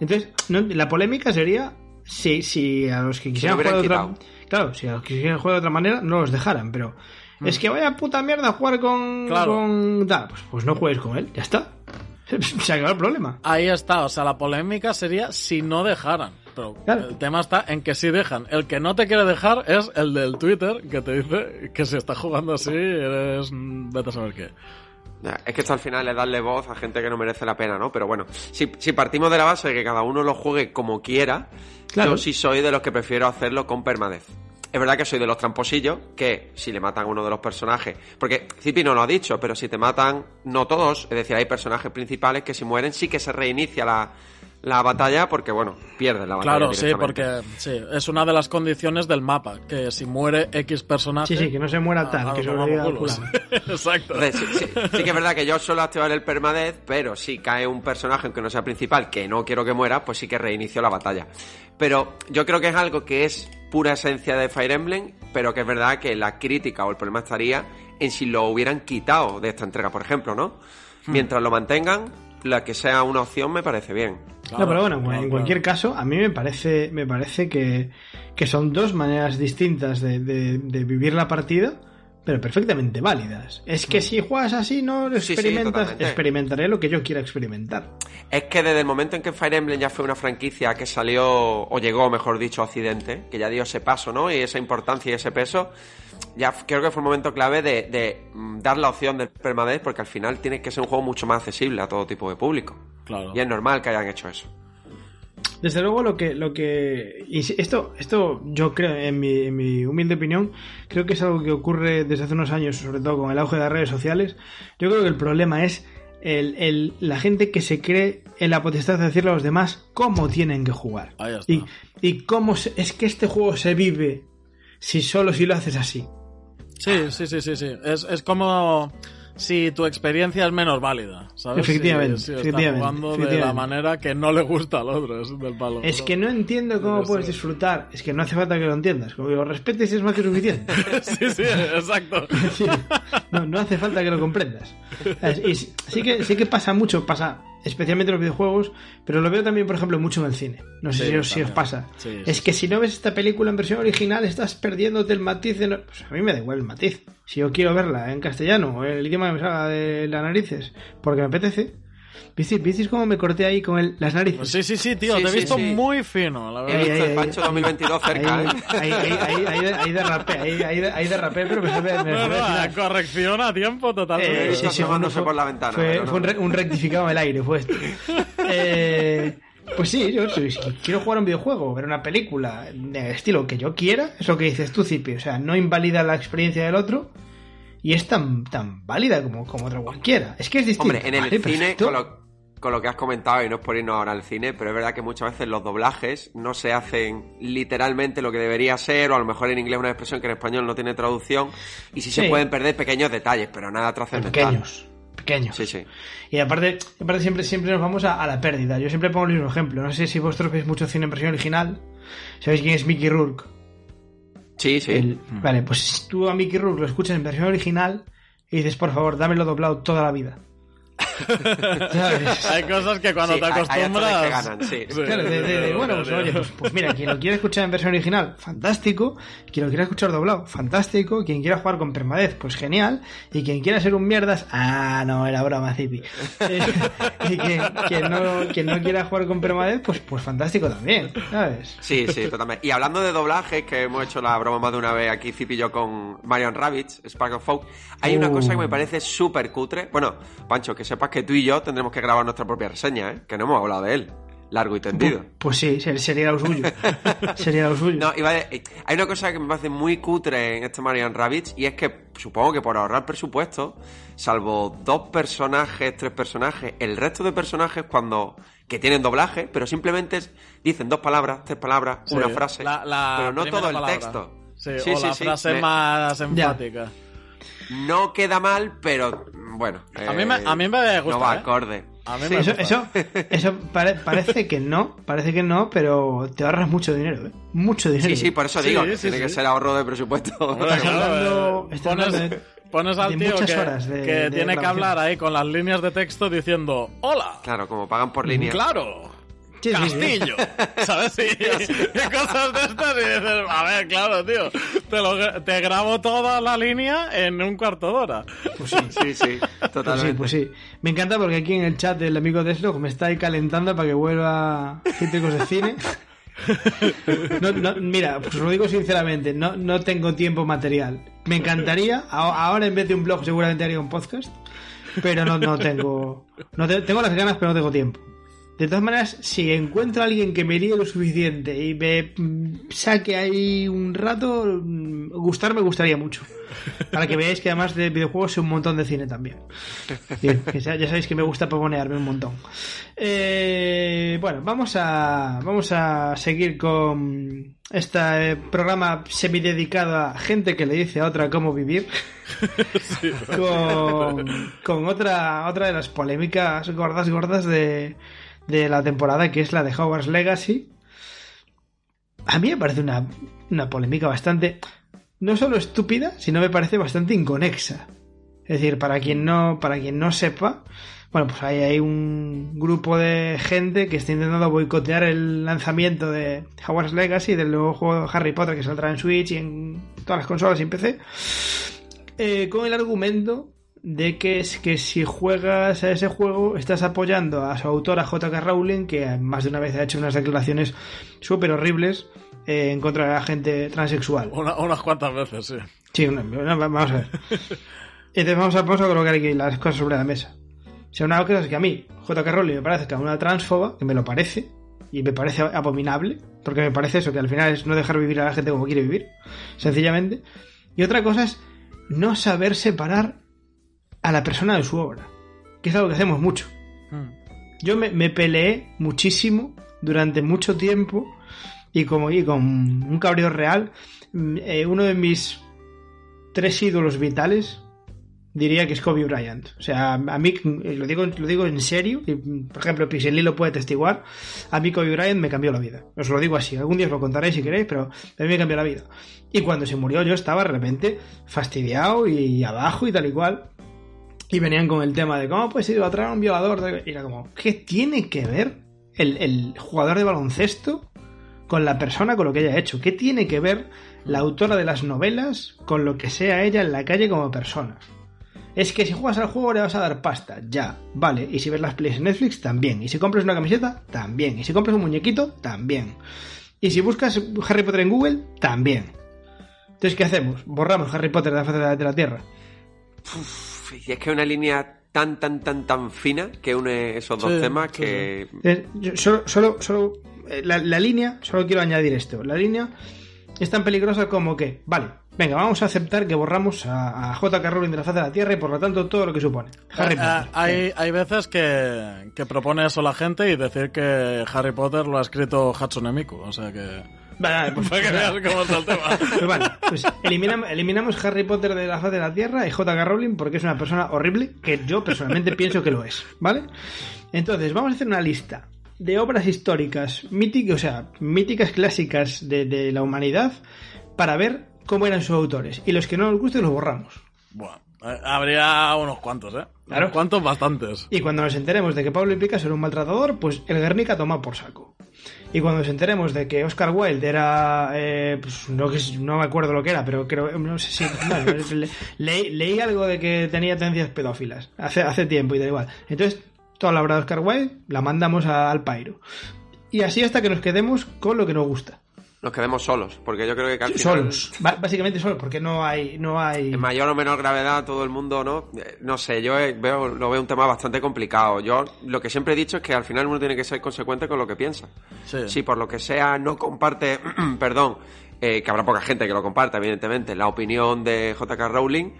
Entonces, no- la polémica sería si, si a los que quisieran hubieran jugar de otra quitado. Claro, si a los que quisieran jugar de otra manera no los dejaran, pero es que vaya puta mierda jugar con. Claro. con pues, pues no juegues con él, ya está. Se acabó el problema. Ahí está, o sea, la polémica sería si no dejaran. Pero Claro. el tema está en que sí dejan. El que no te quiere dejar es el del Twitter que te dice que si estás jugando así eres... vete a saber qué. Ya, Es que esto al final es darle voz a gente que no merece la pena, ¿no? Pero bueno, si, si partimos de la base de que cada uno lo juegue como quiera, Claro. yo sí soy de los que prefiero hacerlo con permadez. Es verdad que soy de los tramposillos, que si le matan a uno de los personajes, porque Zipi no lo ha dicho, pero si te matan, no todos, es decir, hay personajes principales que si mueren sí que se reinicia la, la batalla porque, bueno, pierdes la batalla. Claro, sí, porque sí, es una de las condiciones del mapa, que si muere X personaje... Sí, sí, que no se muera tal, a- a que culos. fulano. Exacto. Entonces, sí, sí- sí que es verdad que yo suelo activar el permadez, pero si cae un personaje, aunque no sea principal, que no quiero que muera, pues sí que reinicio la batalla. Pero yo creo que es algo que es pura esencia de Fire Emblem, pero que es verdad que la crítica o el problema estaría en si lo hubieran quitado de esta entrega, por ejemplo, ¿no? Hmm. Mientras lo mantengan, la que sea una opción me parece bien. no, pero bueno, claro, en claro. cualquier caso, a mí me parece, me parece que, que son dos maneras distintas de, de- de vivir la partida, pero perfectamente válidas. Es que si juegas así, no Mm. Sí, sí, experimentas, experimentaré lo que yo quiera experimentar. Es que desde el momento en que Fire Emblem ya fue una franquicia que salió, o llegó, mejor dicho, a Occidente, que ya dio ese paso, ¿no? Y esa importancia y ese peso, ya creo que fue un momento clave de, de, mm, dar la opción del permadez, porque al final tiene que ser un juego mucho más accesible a todo tipo de público. Claro. Y es normal que hayan hecho eso. Desde luego lo que, lo que y esto, esto yo creo, en mi, en mi humilde opinión, creo que es algo que ocurre desde hace unos años, sobre todo con el auge de las redes sociales. Yo creo que el problema es el, el- la gente que se cree en la potestad de decirle a los demás cómo tienen que jugar. Ahí está. Y, y cómo se- es que este juego se vive si solo si lo haces así. Sí, sí, sí, sí, sí. Es, es como si tu experiencia es menos válida, ¿sabes? Efectivamente, Si, efectivamente, jugando de la manera que no le gusta al otro, es del palo. Es que no entiendo cómo puedes disfrutar. Es que no hace falta que lo entiendas. Como lo respetes es más que suficiente. sí, sí, exacto. Sí. No, no hace falta que lo comprendas. Y sí que, sí que pasa mucho, pasa especialmente en los videojuegos, pero lo veo también, por ejemplo, mucho en el cine. No sé Sí, si, os, si os también. pasa. Sí, es sí, que si no ves esta película en versión original, estás perdiéndote el matiz de... no- Pues a mí me da igual el matiz. Si yo quiero verla en castellano o en el idioma que me salga de las narices, porque me apetece... ¿Visteis, visteis cómo me corté ahí con el- las narices? Sí, sí, sí, tío, Sí, te he sí, visto sí. muy fino, la He verdad. visto ahí, el ahí. Pancho 2022 cerca, Ahí, ¿eh? ahí, ahí, ahí, ahí, de- ahí derrapé, ahí, ahí, de- ahí derrapé, pero me sabía- me No, no, final. corrección a tiempo Eh, totalmente. visto asomándose fue- por la ventana, Fue, no. fue un, re- un rectificado en el aire, fue esto. Eh, pues sí, yo quiero jugar un videojuego, ver una película de estilo que yo quiera, es lo que dices tú, Zipi. O sea, no invalida la experiencia del otro y es tan, tan válida como, como otra cualquiera. Es que es distinto. Hombre, en el Vale, cine, con lo, con lo que has comentado, y no es por irnos ahora al cine, pero es verdad que muchas veces los doblajes no se hacen literalmente lo que debería ser, o a lo mejor en inglés una expresión que en español no tiene traducción, y sí, se pueden perder pequeños detalles, pero nada trascendental. Pequeños. Pequeños. Sí, sí. Y aparte, aparte siempre, siempre nos vamos a, a la pérdida. Yo siempre pongo el mismo ejemplo. No sé si vosotros veis mucho cine en versión original. ¿Sabéis quién es Mickey Rourke? Sí, sí. El- Vale, pues tú a Mickey Rourke lo escuchas en versión original y dices, por favor, dámelo doblado toda la vida. ¿Sabes? Hay cosas que cuando Sí, te acostumbras. que ganan, sí. Claro, de- de- de- bueno, pues oye, pues, pues mira, quien lo quiera escuchar en versión original, fantástico. Quien lo quiera escuchar doblado, fantástico. Quien quiera jugar con permadez, pues genial. Y quien quiera ser un mierdas, ah, no, era broma, Zipi. Y quien, quien no, quien no quiera jugar con permadez, pues, pues fantástico también, ¿sabes? Sí, sí, totalmente. Y hablando de doblajes, que hemos hecho la broma más de una vez aquí, Zip y yo, con Marion Rabbits, Spark of Folk, hay una Uh. cosa que me parece súper cutre. Bueno, Pancho, que sepas que tú y yo tendremos que grabar nuestra propia reseña, ¿eh? Que no hemos hablado de él. Largo y tendido. Pues sí, ser- sería lo suyo. Sería lo suyo. No, iba a de- hay una cosa que me parece muy cutre en este Marian Rabbits y es que supongo que por ahorrar presupuesto, salvo dos personajes, tres personajes, el resto de personajes cuando que tienen doblaje, pero simplemente dicen dos palabras, tres palabras, Sí, una frase, la- la pero no todo el palabra. texto. Sí, o la frase me- más enfática. No queda mal, pero bueno. A mí me- a mí me gusta, No va ¿eh? acorde. A mí Sí, me Eso, eso, eso pare- parece que no, parece que no, pero te ahorras mucho dinero, ¿eh? Mucho dinero. Sí, sí, por eso digo, sí, tiene sí. que ser ahorro de presupuesto. Estás hablando- eh, estás pones, hablando de- pones al tío que, horas de- que de tiene que hablar ahí con las líneas de texto diciendo ¡Hola! Claro, como pagan por línea. ¡Claro! Sí, sí, sí. castillo. ¿Sabes? Y, y cosas de estas y dices, a ver, claro, tío, te, lo, te grabo toda la línea en un cuarto de hora. Pues sí. Sí, sí, Pues sí, totalmente. pues sí. Me encanta porque aquí en el chat el amigo Deslog me está ahí calentando para que vuelva Críticos de Cine. No, no, mira, pues os lo digo sinceramente, no, no tengo tiempo material. Me encantaría, ahora en vez de un blog seguramente haría un podcast, pero no, no tengo... No te- tengo las ganas, pero no tengo tiempo. De todas maneras, si encuentro a alguien que me líe lo suficiente y me mm, saque ahí un rato, mm, gustar me gustaría mucho. Para que veáis que además de videojuegos sé un montón de cine también. Bien, ya, ya sabéis que me gusta proponearme un montón. Eh, bueno, vamos a, vamos a seguir con este programa semidedicado a gente que le dice a otra cómo vivir. con, con otra, otra de las polémicas gordas, gordas de, de la temporada, que es la de Hogwarts Legacy. A mí me parece una, una polémica bastante, no solo estúpida, sino me parece bastante inconexa. Es decir, para quien no, para quien no sepa, bueno, pues hay, hay un grupo de gente que está intentando boicotear el lanzamiento de Hogwarts Legacy, del nuevo juego de Harry Potter que saldrá en Switch y en todas las consolas y en PC, eh, con el argumento de que es que si juegas a ese juego estás apoyando a su autora J.K. Rowling, que más de una vez ha hecho unas declaraciones súper horribles eh, en contra de la gente transexual. Una- unas cuantas veces, sí. Sí, una- una- vamos a ver. Entonces vamos a, vamos a colocar aquí las cosas sobre la mesa. O sea, una cosa es que a mí, J.K. Rowling me parece que es una transfoba, que me lo parece, y me parece abominable, porque me parece eso, que al final es no dejar vivir a la gente como quiere vivir, sencillamente. Y otra cosa es no saber separar a la persona de su obra, que es algo que hacemos mucho. Mm. Yo me, me peleé muchísimo durante mucho tiempo y como y con un cabreo real, mm, eh, uno de mis tres ídolos vitales diría que es Kobe Bryant. O sea, a mí, eh, lo digo, lo digo en serio, y, por ejemplo, Pixelí lo puede testiguar, a mí Kobe Bryant me cambió la vida. Os lo digo así, algún día os lo contaré si queréis, pero a mí me cambió la vida. Y cuando se murió yo estaba de repente fastidiado y abajo y tal y cual. Y venían con el tema de cómo puedes idolatrar a un violador. de-?" Y era como, ¿qué tiene que ver el, jugador de baloncesto con la persona, con lo que haya hecho? ¿Qué tiene que ver la autora de las novelas con lo que sea ella en la calle como persona? Es que si juegas al juego le vas a dar pasta, ya, vale. Y si ves las plays en Netflix, también. Y si compras una camiseta, también. Y si compras un muñequito, también. Y si buscas Harry Potter en Google, también. Entonces, ¿qué hacemos? Borramos Harry Potter de la faz de la, Tierra. Y es que es una línea tan, tan, tan, tan fina que une esos dos Sí, temas sí, que... Yo solo, solo, solo eh, la, la línea, solo quiero añadir esto. La línea es tan peligrosa como que, vale, venga, vamos a aceptar que borramos a, a J.K. Rowling de la faz de la Tierra y por lo tanto todo lo que supone. Harry Eh, Potter. hay, hay veces que, que propone eso la gente y decir que Harry Potter lo ha escrito Hatsune Miku, o sea que... Vale, pues, Para que veas cómo está el tema. pues vale, pues eliminamos, eliminamos Harry Potter de la faz de la Tierra y J.K. Rowling porque es una persona horrible que yo personalmente pienso que lo es, ¿vale? Entonces, vamos a hacer una lista de obras históricas, míticas, o sea, míticas clásicas de, de la humanidad para ver cómo eran sus autores. Y los que no nos gusten los borramos. Eh, habría unos cuantos, ¿eh? Claro. Unos cuantos bastantes. Y cuando nos enteremos de que Pablo Picasso era un maltratador, pues el Guernica toma por saco. Y cuando nos enteremos de que Oscar Wilde era. eh, pues no, no me acuerdo lo que era, pero creo. No sé si. le- leí, leí algo de que tenía tendencias pedófilas hace, hace tiempo y da igual. Entonces, toda la obra de Oscar Wilde la mandamos a- al Pairo. Y así hasta que nos quedemos con lo que nos gusta. Nos quedemos solos, porque yo creo que final, Solos. Básicamente solos, porque no hay. No hay... En mayor o menor gravedad, todo el mundo, ¿no? Eh, No sé, yo eh, veo, lo veo un tema bastante complicado. Yo lo que siempre he dicho es que al final uno tiene que ser consecuente con lo que piensa. Sí. Si por lo que sea no comparte, perdón, eh, que habrá poca gente que lo comparta, evidentemente, la opinión de J.K. Rowling,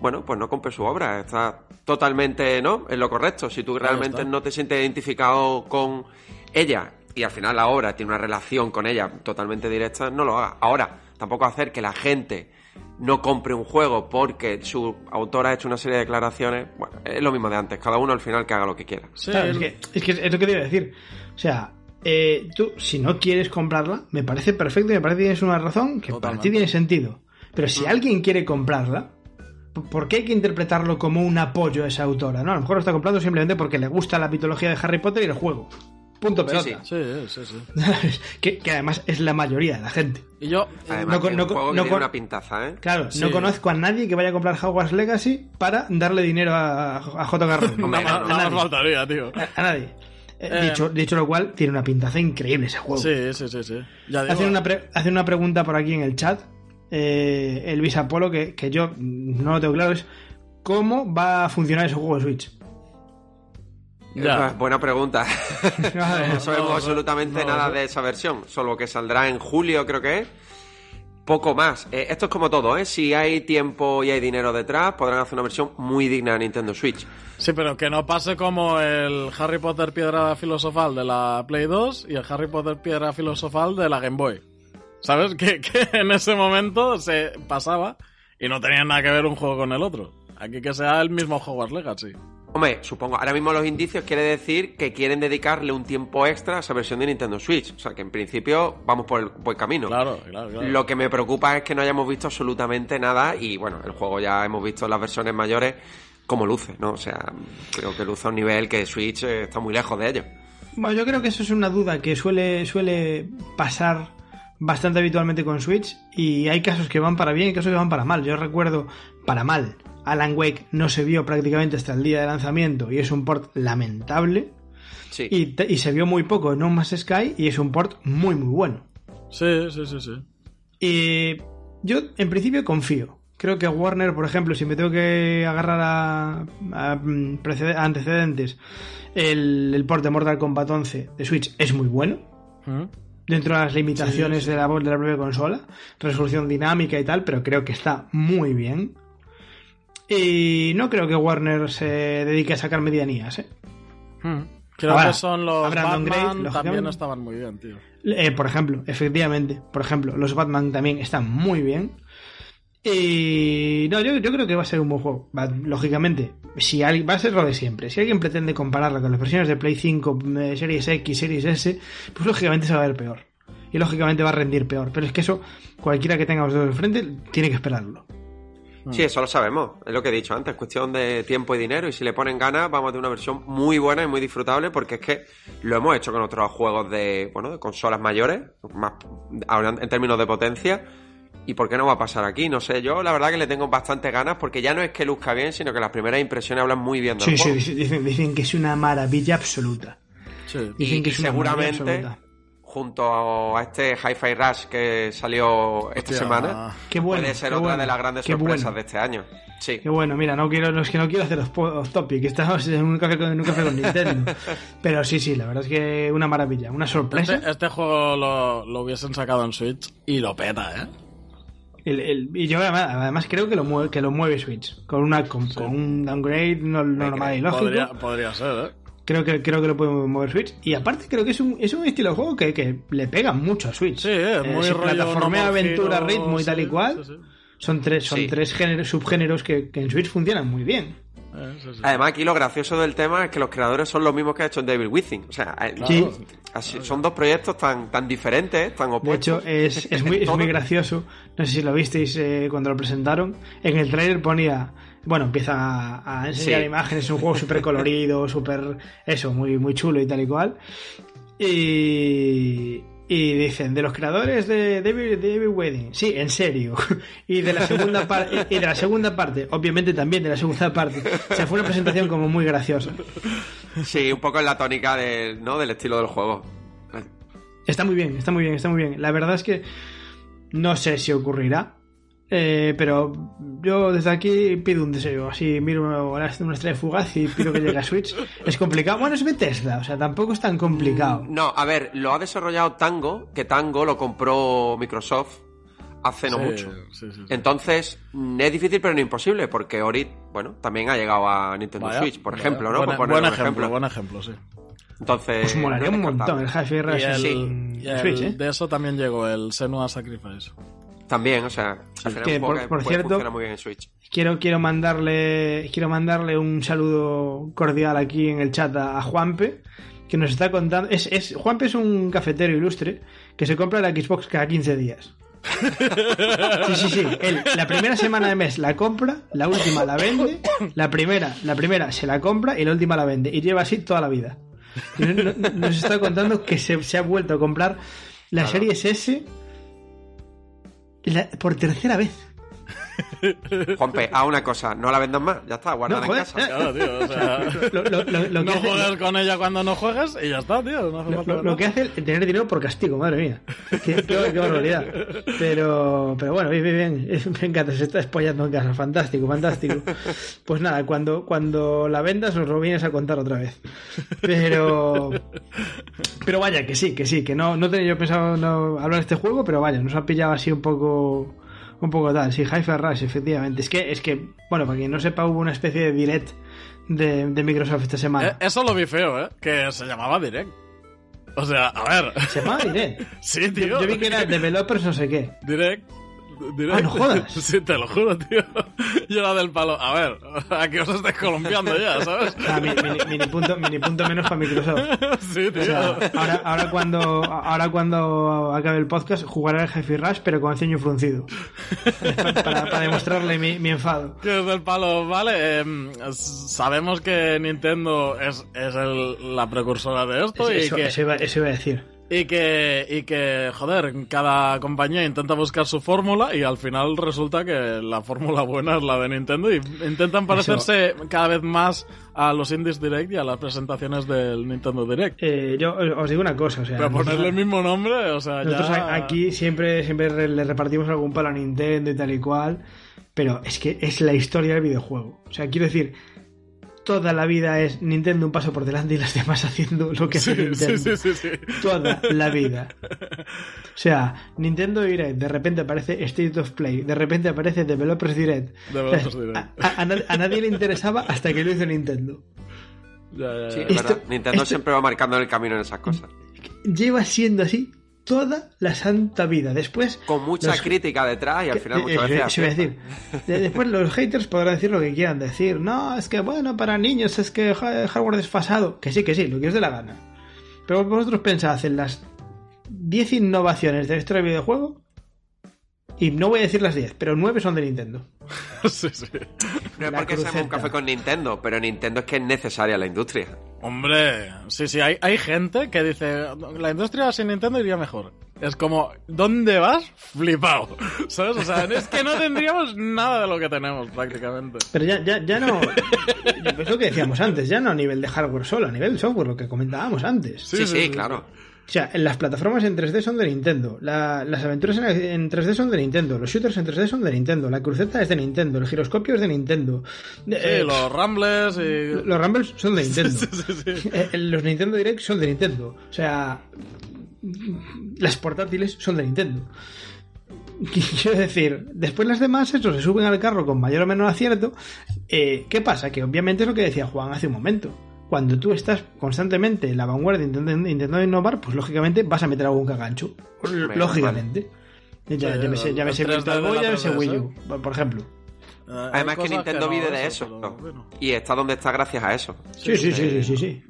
bueno, pues no compre su obra. Está totalmente, ¿no? En lo correcto. Si tú realmente no te sientes identificado con ella y al final la obra tiene una relación con ella totalmente directa, no lo haga. Ahora, tampoco hacer que la gente no compre un juego porque su autor ha hecho una serie de declaraciones, bueno, es lo mismo de antes, cada uno al final que haga lo que quiera. Sí, Claro, es, que, es que es lo que te iba a decir. O sea, eh, tú, si no quieres comprarla, me parece perfecto y me parece que tienes una razón que para ti tiene sentido. Pero si alguien quiere comprarla, ¿p- ¿por qué hay que interpretarlo como un apoyo a esa autora? No, a lo mejor lo está comprando simplemente porque le gusta la mitología de Harry Potter y el juego. Punto pelota. sí. Sí, sí, sí. que, que además es la mayoría de la gente. Y yo, Además, No no un que no tiene una pintaza, ¿eh? Claro, Sí. no conozco a nadie que vaya a comprar Hogwarts Legacy para darle dinero a, a J.K. Rowling. Hombre, nada, no, nadie. faltaría, tío. A, a nadie. Eh, Eh, dicho, dicho lo cual, tiene una pintaza increíble ese juego. Sí, sí, sí, sí. Ya digo, Hacen una, pre- hacen una pregunta por aquí en el chat. Eh, el Apolo, que, que yo no lo tengo claro, es ¿cómo va a funcionar ese juego de Switch? Ya. Buena pregunta. no sabemos no, absolutamente no, nada no. de esa versión, solo que saldrá en julio, creo que es. Poco más. Eh, esto es como todo, ¿eh? Si hay tiempo y hay dinero detrás, podrán hacer una versión muy digna de Nintendo Switch. Sí, pero que no pase como el Harry Potter Piedra Filosofal de la Play 2 y el Harry Potter Piedra Filosofal de la Game Boy. ¿Sabes? Que, que en ese momento se pasaba y no tenía nada que ver un juego con el otro. Aquí que sea el mismo Hogwarts Legacy. Hombre, supongo, ahora mismo los indicios quiere decir que quieren dedicarle un tiempo extra a esa versión de Nintendo Switch. O sea, que en principio vamos por el buen camino. Claro, claro, claro. Lo que me preocupa es que no hayamos visto absolutamente nada y bueno, el juego ya hemos visto en las versiones mayores como luce, ¿no? O sea, creo que luce a un nivel que Switch eh, está muy lejos de ello. Bueno, yo creo que eso es una duda que suele, suele pasar bastante habitualmente con Switch y hay casos que van para bien y casos que van para mal. Yo recuerdo para mal. Alan Wake no se vio prácticamente hasta el día de lanzamiento y es un port lamentable. Sí. Y, te- y se vio muy poco en No Man's Sky y es un port muy muy bueno. Sí, sí, sí, sí. Y yo en principio confío. Creo que Warner, por ejemplo, si me tengo que agarrar a, a, mm, a antecedentes, el, el port de Mortal Kombat 11 de Switch es muy bueno. Dentro de las limitaciones De, la, de la propia consola, resolución dinámica y tal, pero creo que está muy bien. Y no creo que Warner se dedique a sacar medianías, ¿eh? ¿Mm? Creo Ahora, que son los Batman, lógicamente. también estaban muy bien, tío. Eh, por ejemplo, efectivamente, por ejemplo, los Batman también están muy bien. Y no, yo, yo creo que va a ser un buen juego. Va- lógicamente, si alguien, va a ser lo de siempre. Si alguien pretende compararlo con las versiones de Play 5, eh, Series X, Series S, pues lógicamente se va a ver peor. Y lógicamente va a rendir peor. Pero es que eso, cualquiera que tenga los dedos de frente, tiene que esperarlo. Sí, eso lo sabemos. Es lo que he dicho antes. Es cuestión de tiempo y dinero. Y si le ponen ganas, vamos a tener una versión muy buena y muy disfrutable. Porque es que lo hemos hecho con otros juegos de, bueno, de consolas mayores. Más, ahora en términos de potencia. ¿Y por qué no va a pasar aquí? No sé, yo la verdad que le tengo bastante ganas. Porque ya no es que luzca bien, sino que las primeras impresiones hablan muy bien del Sí, sí, dicen, dicen que es una maravilla absoluta. Sí. Dicen Y- que y es una maravilla seguramente absoluta. Junto a este Hi-Fi Rush que salió esta Hostia. semana, Qué bueno. puede ser qué otra bueno, de las grandes qué sorpresas bueno. de este año. Sí. Que bueno, mira, no quiero, no es que no quiero hacer off topic, estamos en un café con, en un café con Nintendo. Pero sí, sí, la verdad es que una maravilla, una sorpresa. Este, este juego lo, lo hubiesen sacado en Switch y lo peta, ¿eh? El- el- y yo además, además creo que lo mueve, que lo mueve Switch. Con una con, con un downgrade no, no normal y lógico. Podría, podría ser, ¿eh? Creo que creo que lo puede mover Switch. Y aparte creo que es un, es un estilo de juego que, que le pega mucho a Switch. Sí, es Eh, muy No More aventura, ritmo y tal y cual. sí, sí. Son tres, son Sí. tres géneros, subgéneros que, que en Switch funcionan muy bien. Eh. Además, aquí lo gracioso del tema es que los creadores son los mismos que ha hecho David Withing. O sea, eh, Sí. así- son dos proyectos tan, tan diferentes, tan De opuestos. hecho, es, es, muy, es muy gracioso. No sé si lo visteis eh, cuando lo presentaron. En el trailer ponía. Bueno, empieza a, a enseñar Sí. imágenes. Es un juego súper colorido, súper. Eso, muy, muy chulo y tal y cual. Y. Y dicen, de los creadores de David, David Wedding. Sí, en serio. Y de la segunda parte. Y de la segunda parte, obviamente también de la segunda parte. O sea, fue una presentación como muy graciosa. Sí, un poco en la tónica del, ¿no? del estilo del juego. Está muy bien, está muy bien, está muy bien. La verdad es que no sé si ocurrirá. Eh, pero yo desde aquí pido un deseo. Así miro una, una estrella fugaz y pido que llegue a Switch. Es complicado. Bueno, es Bethesda, o sea, tampoco es tan complicado. No, a ver, lo ha desarrollado Tango, que Tango lo compró Microsoft hace no Sí, mucho. sí, sí, sí. Entonces, mm, es difícil pero no imposible, porque Ori, bueno, también ha llegado a Nintendo Vaya, Switch, por vaya. ejemplo, ¿no? Buen, Por poner buen un ejemplo, buen ejemplo, sí. Entonces, Pues molaría no un montón el. Half-Life Switch, ¿eh? de eso también llegó el Senua Sacrifice. También, o sea, Que, por- que por puede cierto- muy bien en Switch. Quiero, quiero mandarle quiero mandarle un saludo cordial aquí en el chat a, Juanpe, que nos está contando. Es, es, Juanpe es un cafetero ilustre que se compra la Xbox cada 15 días. Sí, sí, sí. Él, la primera semana de mes la compra, la última la vende, la primera, la primera se la compra y la última la vende. Y lleva así toda la vida. Nos está contando que se, se ha vuelto a comprar la Claro. Series S la- por tercera vez. Juanpe, haz una cosa, no la vendas más, ya está, guárdala No, en casa. Claro, tío, o sea... Lo, lo- lo- lo que no hace- juegues con ella cuando no juegues y ya está, tío. No hace Lo, falta lo- nada. lo que hace el tener dinero por castigo, madre mía. Qué, qué- qué barbaridad. Pero, pero bueno, bien, bien, bien. Me encanta, se está espollando en casa. Fantástico, fantástico. Pues nada, cuando, cuando la vendas nos lo vienes a contar otra vez. Pero, pero vaya, que sí, que sí, que no, no tenía yo pensado no hablar de este juego, pero vaya, nos ha pillado así un poco, un poco tal. Sí, Hi-Fi Rush, efectivamente. Es que, es que, bueno, para quien no sepa, hubo una especie de direct de, de Microsoft esta semana. Eh, eso lo vi feo, ¿eh? Que se llamaba Direct. O sea, a ver. Se llama direct. Sí, tío. Yo, yo vi que era developers no sé qué. Direct. Direct. Ah, no jodas. Sí, te lo juro, tío. Yo era del palo. A ver, aquí os estáis columpiando ya, ¿sabes? Ah, mi- mini, mini punto, mini punto menos para Microsoft. Sí, tío. O sea, ahora, ahora cuando ahora cuando acabe el podcast jugaré al Jefe Rush pero con el ceño fruncido para, para- demostrarle mi, mi enfado. Que es del palo, vale. s- sabemos que Nintendo es, es el- la precursora de esto y Eso, que, eso iba, eso iba a decir. Y que, y que, joder, cada compañía intenta buscar su fórmula y al final resulta que la fórmula buena es la de Nintendo y intentan parecerse cada vez más a los Indies Direct y a las presentaciones del Nintendo Direct. Eh, yo os digo una cosa, o sea, Pero ponerle el mismo nombre, o sea, nosotros ya... aquí siempre siempre re- le repartimos algún palo a Nintendo y tal y cual, pero es que es la historia del videojuego. O sea, quiero decir, toda la vida es Nintendo un paso por delante y las demás haciendo lo que hace Sí, Nintendo. sí, sí, sí, sí. toda la vida. O sea, Nintendo Direct, de repente aparece State of Play, de repente aparece Developers Direct. Developers O sea, Direct. A, a- a nad- a nadie le interesaba hasta que lo hizo Nintendo. Ya, ya, ya. Sí, es Esto- verdad. Nintendo esto- siempre va marcando el camino en esas cosas. Lleva siendo así toda la santa vida. Después. Con mucha los- crítica detrás y al final muchas veces eso iba a acierta. decir. De- Después los haters podrán decir lo que quieran decir. No, es que bueno, para niños es que hardware desfasado. Que sí, que sí, lo que os dé la gana. Pero vosotros pensad en las 10 innovaciones de del videojuego. Y no voy a decir las 10, pero 9 son de Nintendo. Sí, sí. No es La porque seamos un café con Nintendo, pero Nintendo es que es necesaria la industria. Hombre, sí, sí, hay, hay gente que dice, la industria sin Nintendo iría mejor. Es como, ¿dónde vas? Flipado. ¿Sabes? O sea, es que no tendríamos nada de lo que tenemos prácticamente. Pero ya, ya, ya no. Es lo que decíamos antes, ya no a nivel de hardware solo, a nivel de software, lo que comentábamos antes. Sí, sí, claro. O sea, las plataformas en 3D son de Nintendo, la- las aventuras en, en 3D son de Nintendo, los shooters en 3D son de Nintendo, la cruceta es de Nintendo, el giroscopio es de Nintendo. Sí, Eh, los Rambles y... los Rumbles son de Nintendo. Sí, sí, sí. Eh, los Nintendo Direct son de Nintendo. O sea, las portátiles son de Nintendo. Quiero decir, después las demás, eso, se suben al carro con mayor o menor acierto. Eh, ¿Qué pasa? Que obviamente es lo que decía Juan hace un momento. Cuando tú estás constantemente en la vanguardia intentando, intentando innovar, pues lógicamente vas a meter algún cagancho. Lógicamente. Ya, Sí, llámese, el- llámese el 3D Virtual Boy, la llámese 3DS. Wii U, por ejemplo. Eh, Además que Nintendo no, vive de eso. pero bueno. Y está donde está gracias a eso. Sí, sí, sí, sí, sí. sí.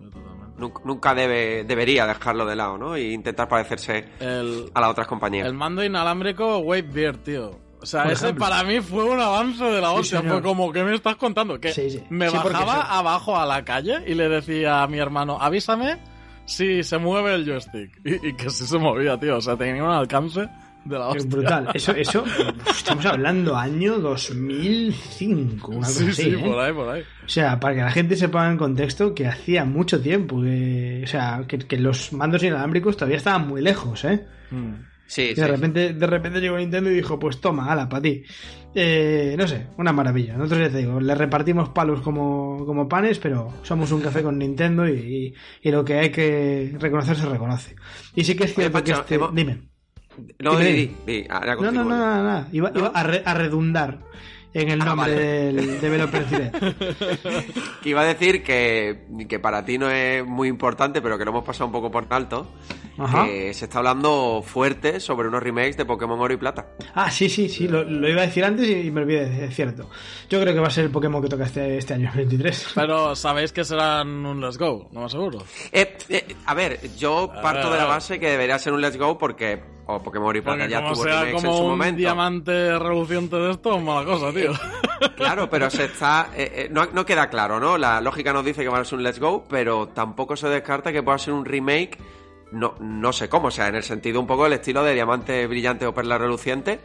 Nunca, debe, debería dejarlo de lado, ¿no? Y intentar parecerse El, a las otras compañías. el mando inalámbrico Wave Beard, tío. O sea, Por ese ejemplo. para mí fue un avance de la hostia. fue como, ¿qué me estás contando? Que Sí, sí. me bajaba abajo a la calle y le decía a mi hermano, avísame si se mueve el joystick. Y, y que sí se movía, tío. O sea, tenía un alcance de la Es hostia. brutal. Eso, eso, estamos hablando año 2005, una cosa Sí, así, sí, ¿eh? por ahí, por ahí. O sea, para que la gente se ponga en contexto que hacía mucho tiempo que, o sea, que, que los mandos inalámbricos todavía estaban muy lejos, ¿eh? Mm. Sí, Y sí. de repente, de repente llegó Nintendo y dijo, pues toma, ala, para ti. Eh, no sé, una maravilla. Nosotros ya te digo, le repartimos palos como, como panes, pero somos un café con Nintendo y, y- y lo que hay que reconocer se reconoce. Y sí que es cierto que este... hemos- Dime. No, Dime, di, dime. di, di, ahora No, no, no. Iba, ¿No? iba a, re- a redundar en el Ah, nombre vale. del Developer. Que iba a decir que, que para ti no es muy importante, pero que lo hemos pasado un poco por alto. Ajá. Que se está hablando fuerte sobre unos remakes de Pokémon Oro y Plata. Ah, sí, sí, sí, lo, lo iba a decir antes y me olvidé, es cierto. Yo creo que va a ser el Pokémon que toca este, este año, 23. Pero sabéis que serán un Let's Go, no me aseguro. Eh, eh, a ver, yo A parto ver, de la base que debería ser un Let's Go porque o Pokémon y Plata Porque ya tuvo sea remakes en como su un momento. diamante reluciente de esto, mala cosa, tío. Claro, pero se está. eh, eh, no, no queda claro, ¿no? La lógica nos dice que va a ser un Let's Go, pero tampoco se descarta que pueda ser un remake. No, no sé cómo, o sea, en el sentido un poco del estilo de diamante brillante o perla reluciente.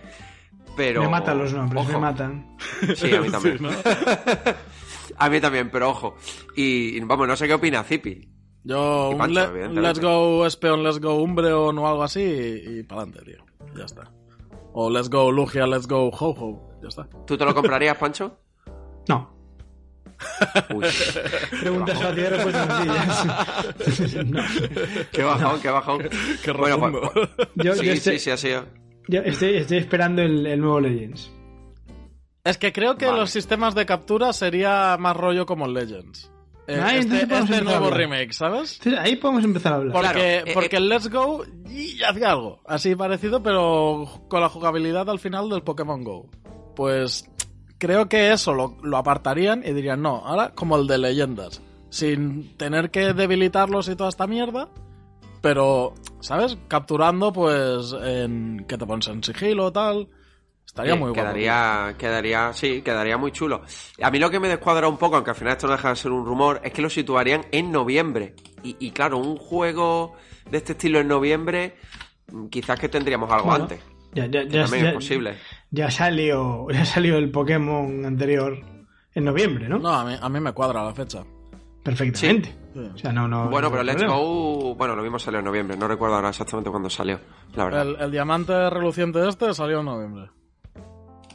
Pero. Me matan los nombres, ojo. me matan. Sí, a mí también. Sí, ¿no? A mí también, pero ojo. Y, y, vamos, no sé qué opina Zipi. Yo, un Pancho, le- evidentemente. Let's Go Espeon, Let's Go Umbreon o algo así y, y para adelante, tío. Ya está. O Let's Go Lugia, Let's Go Ho-Ho. Ya está. ¿Tú te lo comprarías, Pancho? No. Uy, Preguntas fáciles, respuestas sencillas. no. qué bajón, qué bajón. Qué bueno, pues, pues- Yo, sí, yo sí, estoy, sí, ha sido. yo estoy, estoy esperando el, el nuevo Legends. Es que creo que Vale. los sistemas de captura sería más rollo como en Legends. Eh, Ah, entonces este podemos este nuevo remake, ¿sabes? Entonces, ahí podemos empezar a hablar. Porque, Claro, eh, porque eh, el Let's Go y hacía algo así parecido, pero con la jugabilidad al final del Pokémon Go. Pues creo que eso lo, lo apartarían y dirían, no, ahora como el de leyendas, sin tener que debilitarlos y toda esta mierda, pero, ¿sabes? Capturando, pues, en que te pones en sigilo o tal. Estaría Sí, muy guapo. quedaría, quedaría, sí, quedaría muy chulo. A mí lo que me descuadra un poco, aunque al final esto no deja de ser un rumor, es que lo situarían en noviembre. Y, y claro, un juego de este estilo en noviembre, mm, quizás que tendríamos algo Bueno, antes. Ya, ya, Que ya, también ya- es posible. ya salió, ya salió el Pokémon anterior en noviembre, ¿no? No, a mí, a mí me cuadra la fecha. Perfectamente. Sí. O sea, no, no. Bueno, no pero Let's problema. Go, bueno, lo mismo salió en noviembre, no recuerdo ahora exactamente cuándo salió, la verdad. El, el diamante reluciente este salió en noviembre.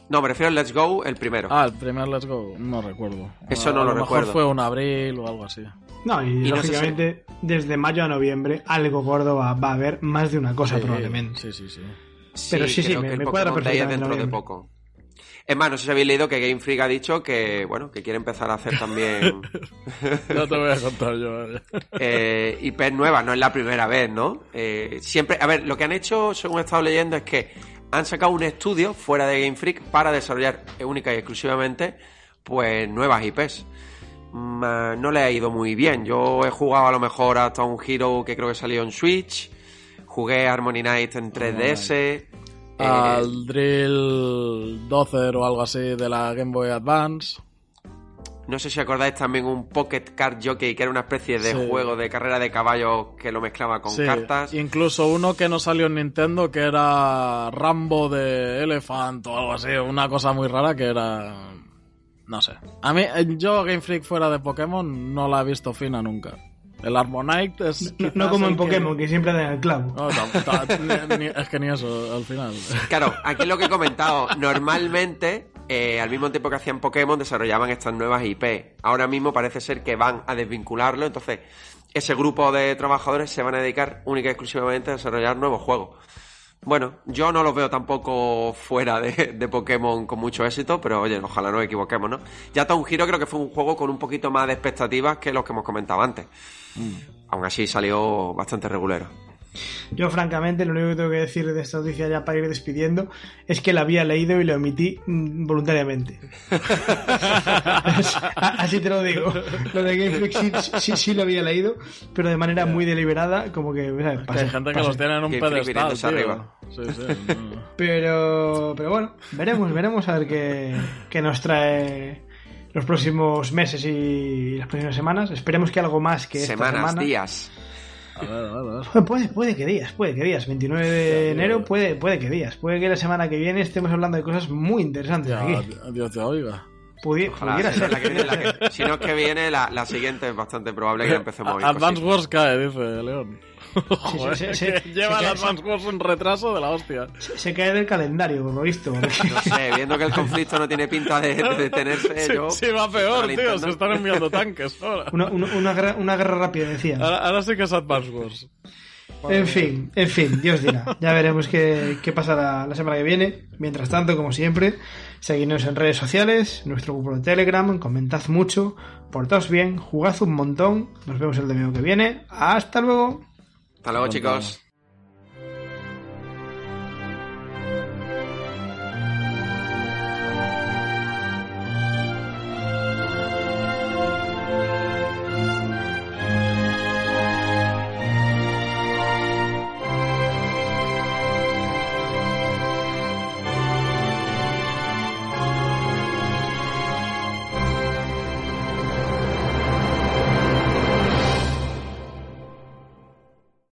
No, me refiero al Let's Go, el primero. Ah, el primer Let's Go, no recuerdo. Eso A- no a lo lo recuerdo. mejor fue un abril o algo así. No, y, Y no sé lógicamente, desde mayo a noviembre, algo gordo va, va a haber más de una cosa, Sí, probablemente. Sí, sí, sí. pero sí, sí, creo me- que el me cuadra perfectamente dentro de poco. Es más, no sé si habéis leído que Game Freak ha dicho que, bueno, que quiere empezar a hacer también Ya te voy a contar yo. eh. eh, IPs nuevas, no es la primera vez, ¿no? Eh, siempre, a ver, lo que han hecho, según he estado leyendo, es que han sacado un estudio fuera de Game Freak para desarrollar única y exclusivamente, pues, nuevas IPs. Mm, eh, no le ha ido muy bien. Yo he jugado a lo mejor hasta un Hero que creo que salió en Switch. Jugué Harmony Knight en 3DS. eh, Al Drill 12 o algo así de la Game Boy Advance. No sé si acordáis también un Pocket Card Jockey, que era una especie de Sí. juego de carrera de caballos que lo mezclaba con Sí, cartas. Incluso uno que no salió en Nintendo que era Rambo de Elephant o algo así. Una cosa muy rara que era... No sé. A mí, yo Game Freak fuera de Pokémon no la he visto fina nunca. El Harmonite es... No, como en que- Pokémon, que... siempre dan el clavo. No, ni- ni- es que ni eso, al final. Claro, aquí lo que he comentado. Normalmente, eh, al mismo tiempo que hacían Pokémon, desarrollaban estas nuevas IP. Ahora mismo parece ser que van a desvincularlo, entonces ese grupo de trabajadores se van a dedicar única y exclusivamente a desarrollar nuevos juegos. Bueno, yo no los veo tampoco fuera de, de Pokémon con mucho éxito, pero oye, ojalá no nos equivoquemos, ¿no? Ya Town Hero creo que fue un juego con un poquito más de expectativas que los que hemos comentado antes. Aún así salió bastante regulero. Yo, francamente, lo único que tengo que decir de esta noticia ya para ir despidiendo es que la había leído y lo omití mm, voluntariamente. Así te lo digo. Lo de Game Freak sí, sí, sí lo había leído, pero de manera muy deliberada, como que. ¿sabes? Que Pasé, hay gente que los tiene en un pedestal, tío. arriba. Sí, sí. no. Pero, pero bueno, veremos, veremos a ver qué, qué nos trae los próximos meses y las próximas semanas. Esperemos que algo más que esta Semanas, semana. días. A ver, a ver, a ver. Joder, Puede, puede que días, puede que días. 29 de enero, puede, puede que días. Puede que la semana que viene estemos hablando de cosas muy interesantes Ya, aquí. Dios te oiga. Pudi- Ojalá, pudiera si no ser. es la que viene, la que- si no es que viene, la, la siguiente es bastante probable que empecemos hoy. Advance Wars cae, dice León. Joder, sí, sí, que sí, lleva sí. Advance Wars un retraso de la hostia. Se, se cae del calendario, por lo visto. porque- No sé, viendo que el conflicto no tiene pinta de, de detenerse, Sí, yo... sí, va peor, tío. Nintendo- Se están enviando tanques ahora. Una, una, una guerra, una guerra rápida, decía. Ahora, ahora sí que es Advance Wars. En fin, en fin, Dios dirá. Ya veremos qué, qué pasará la semana que viene. Mientras tanto, como siempre, seguidnos en redes sociales, nuestro grupo de Telegram, comentad mucho, portaos bien, jugad un montón. Nos vemos el domingo que viene. Hasta luego. Hasta luego, chicos.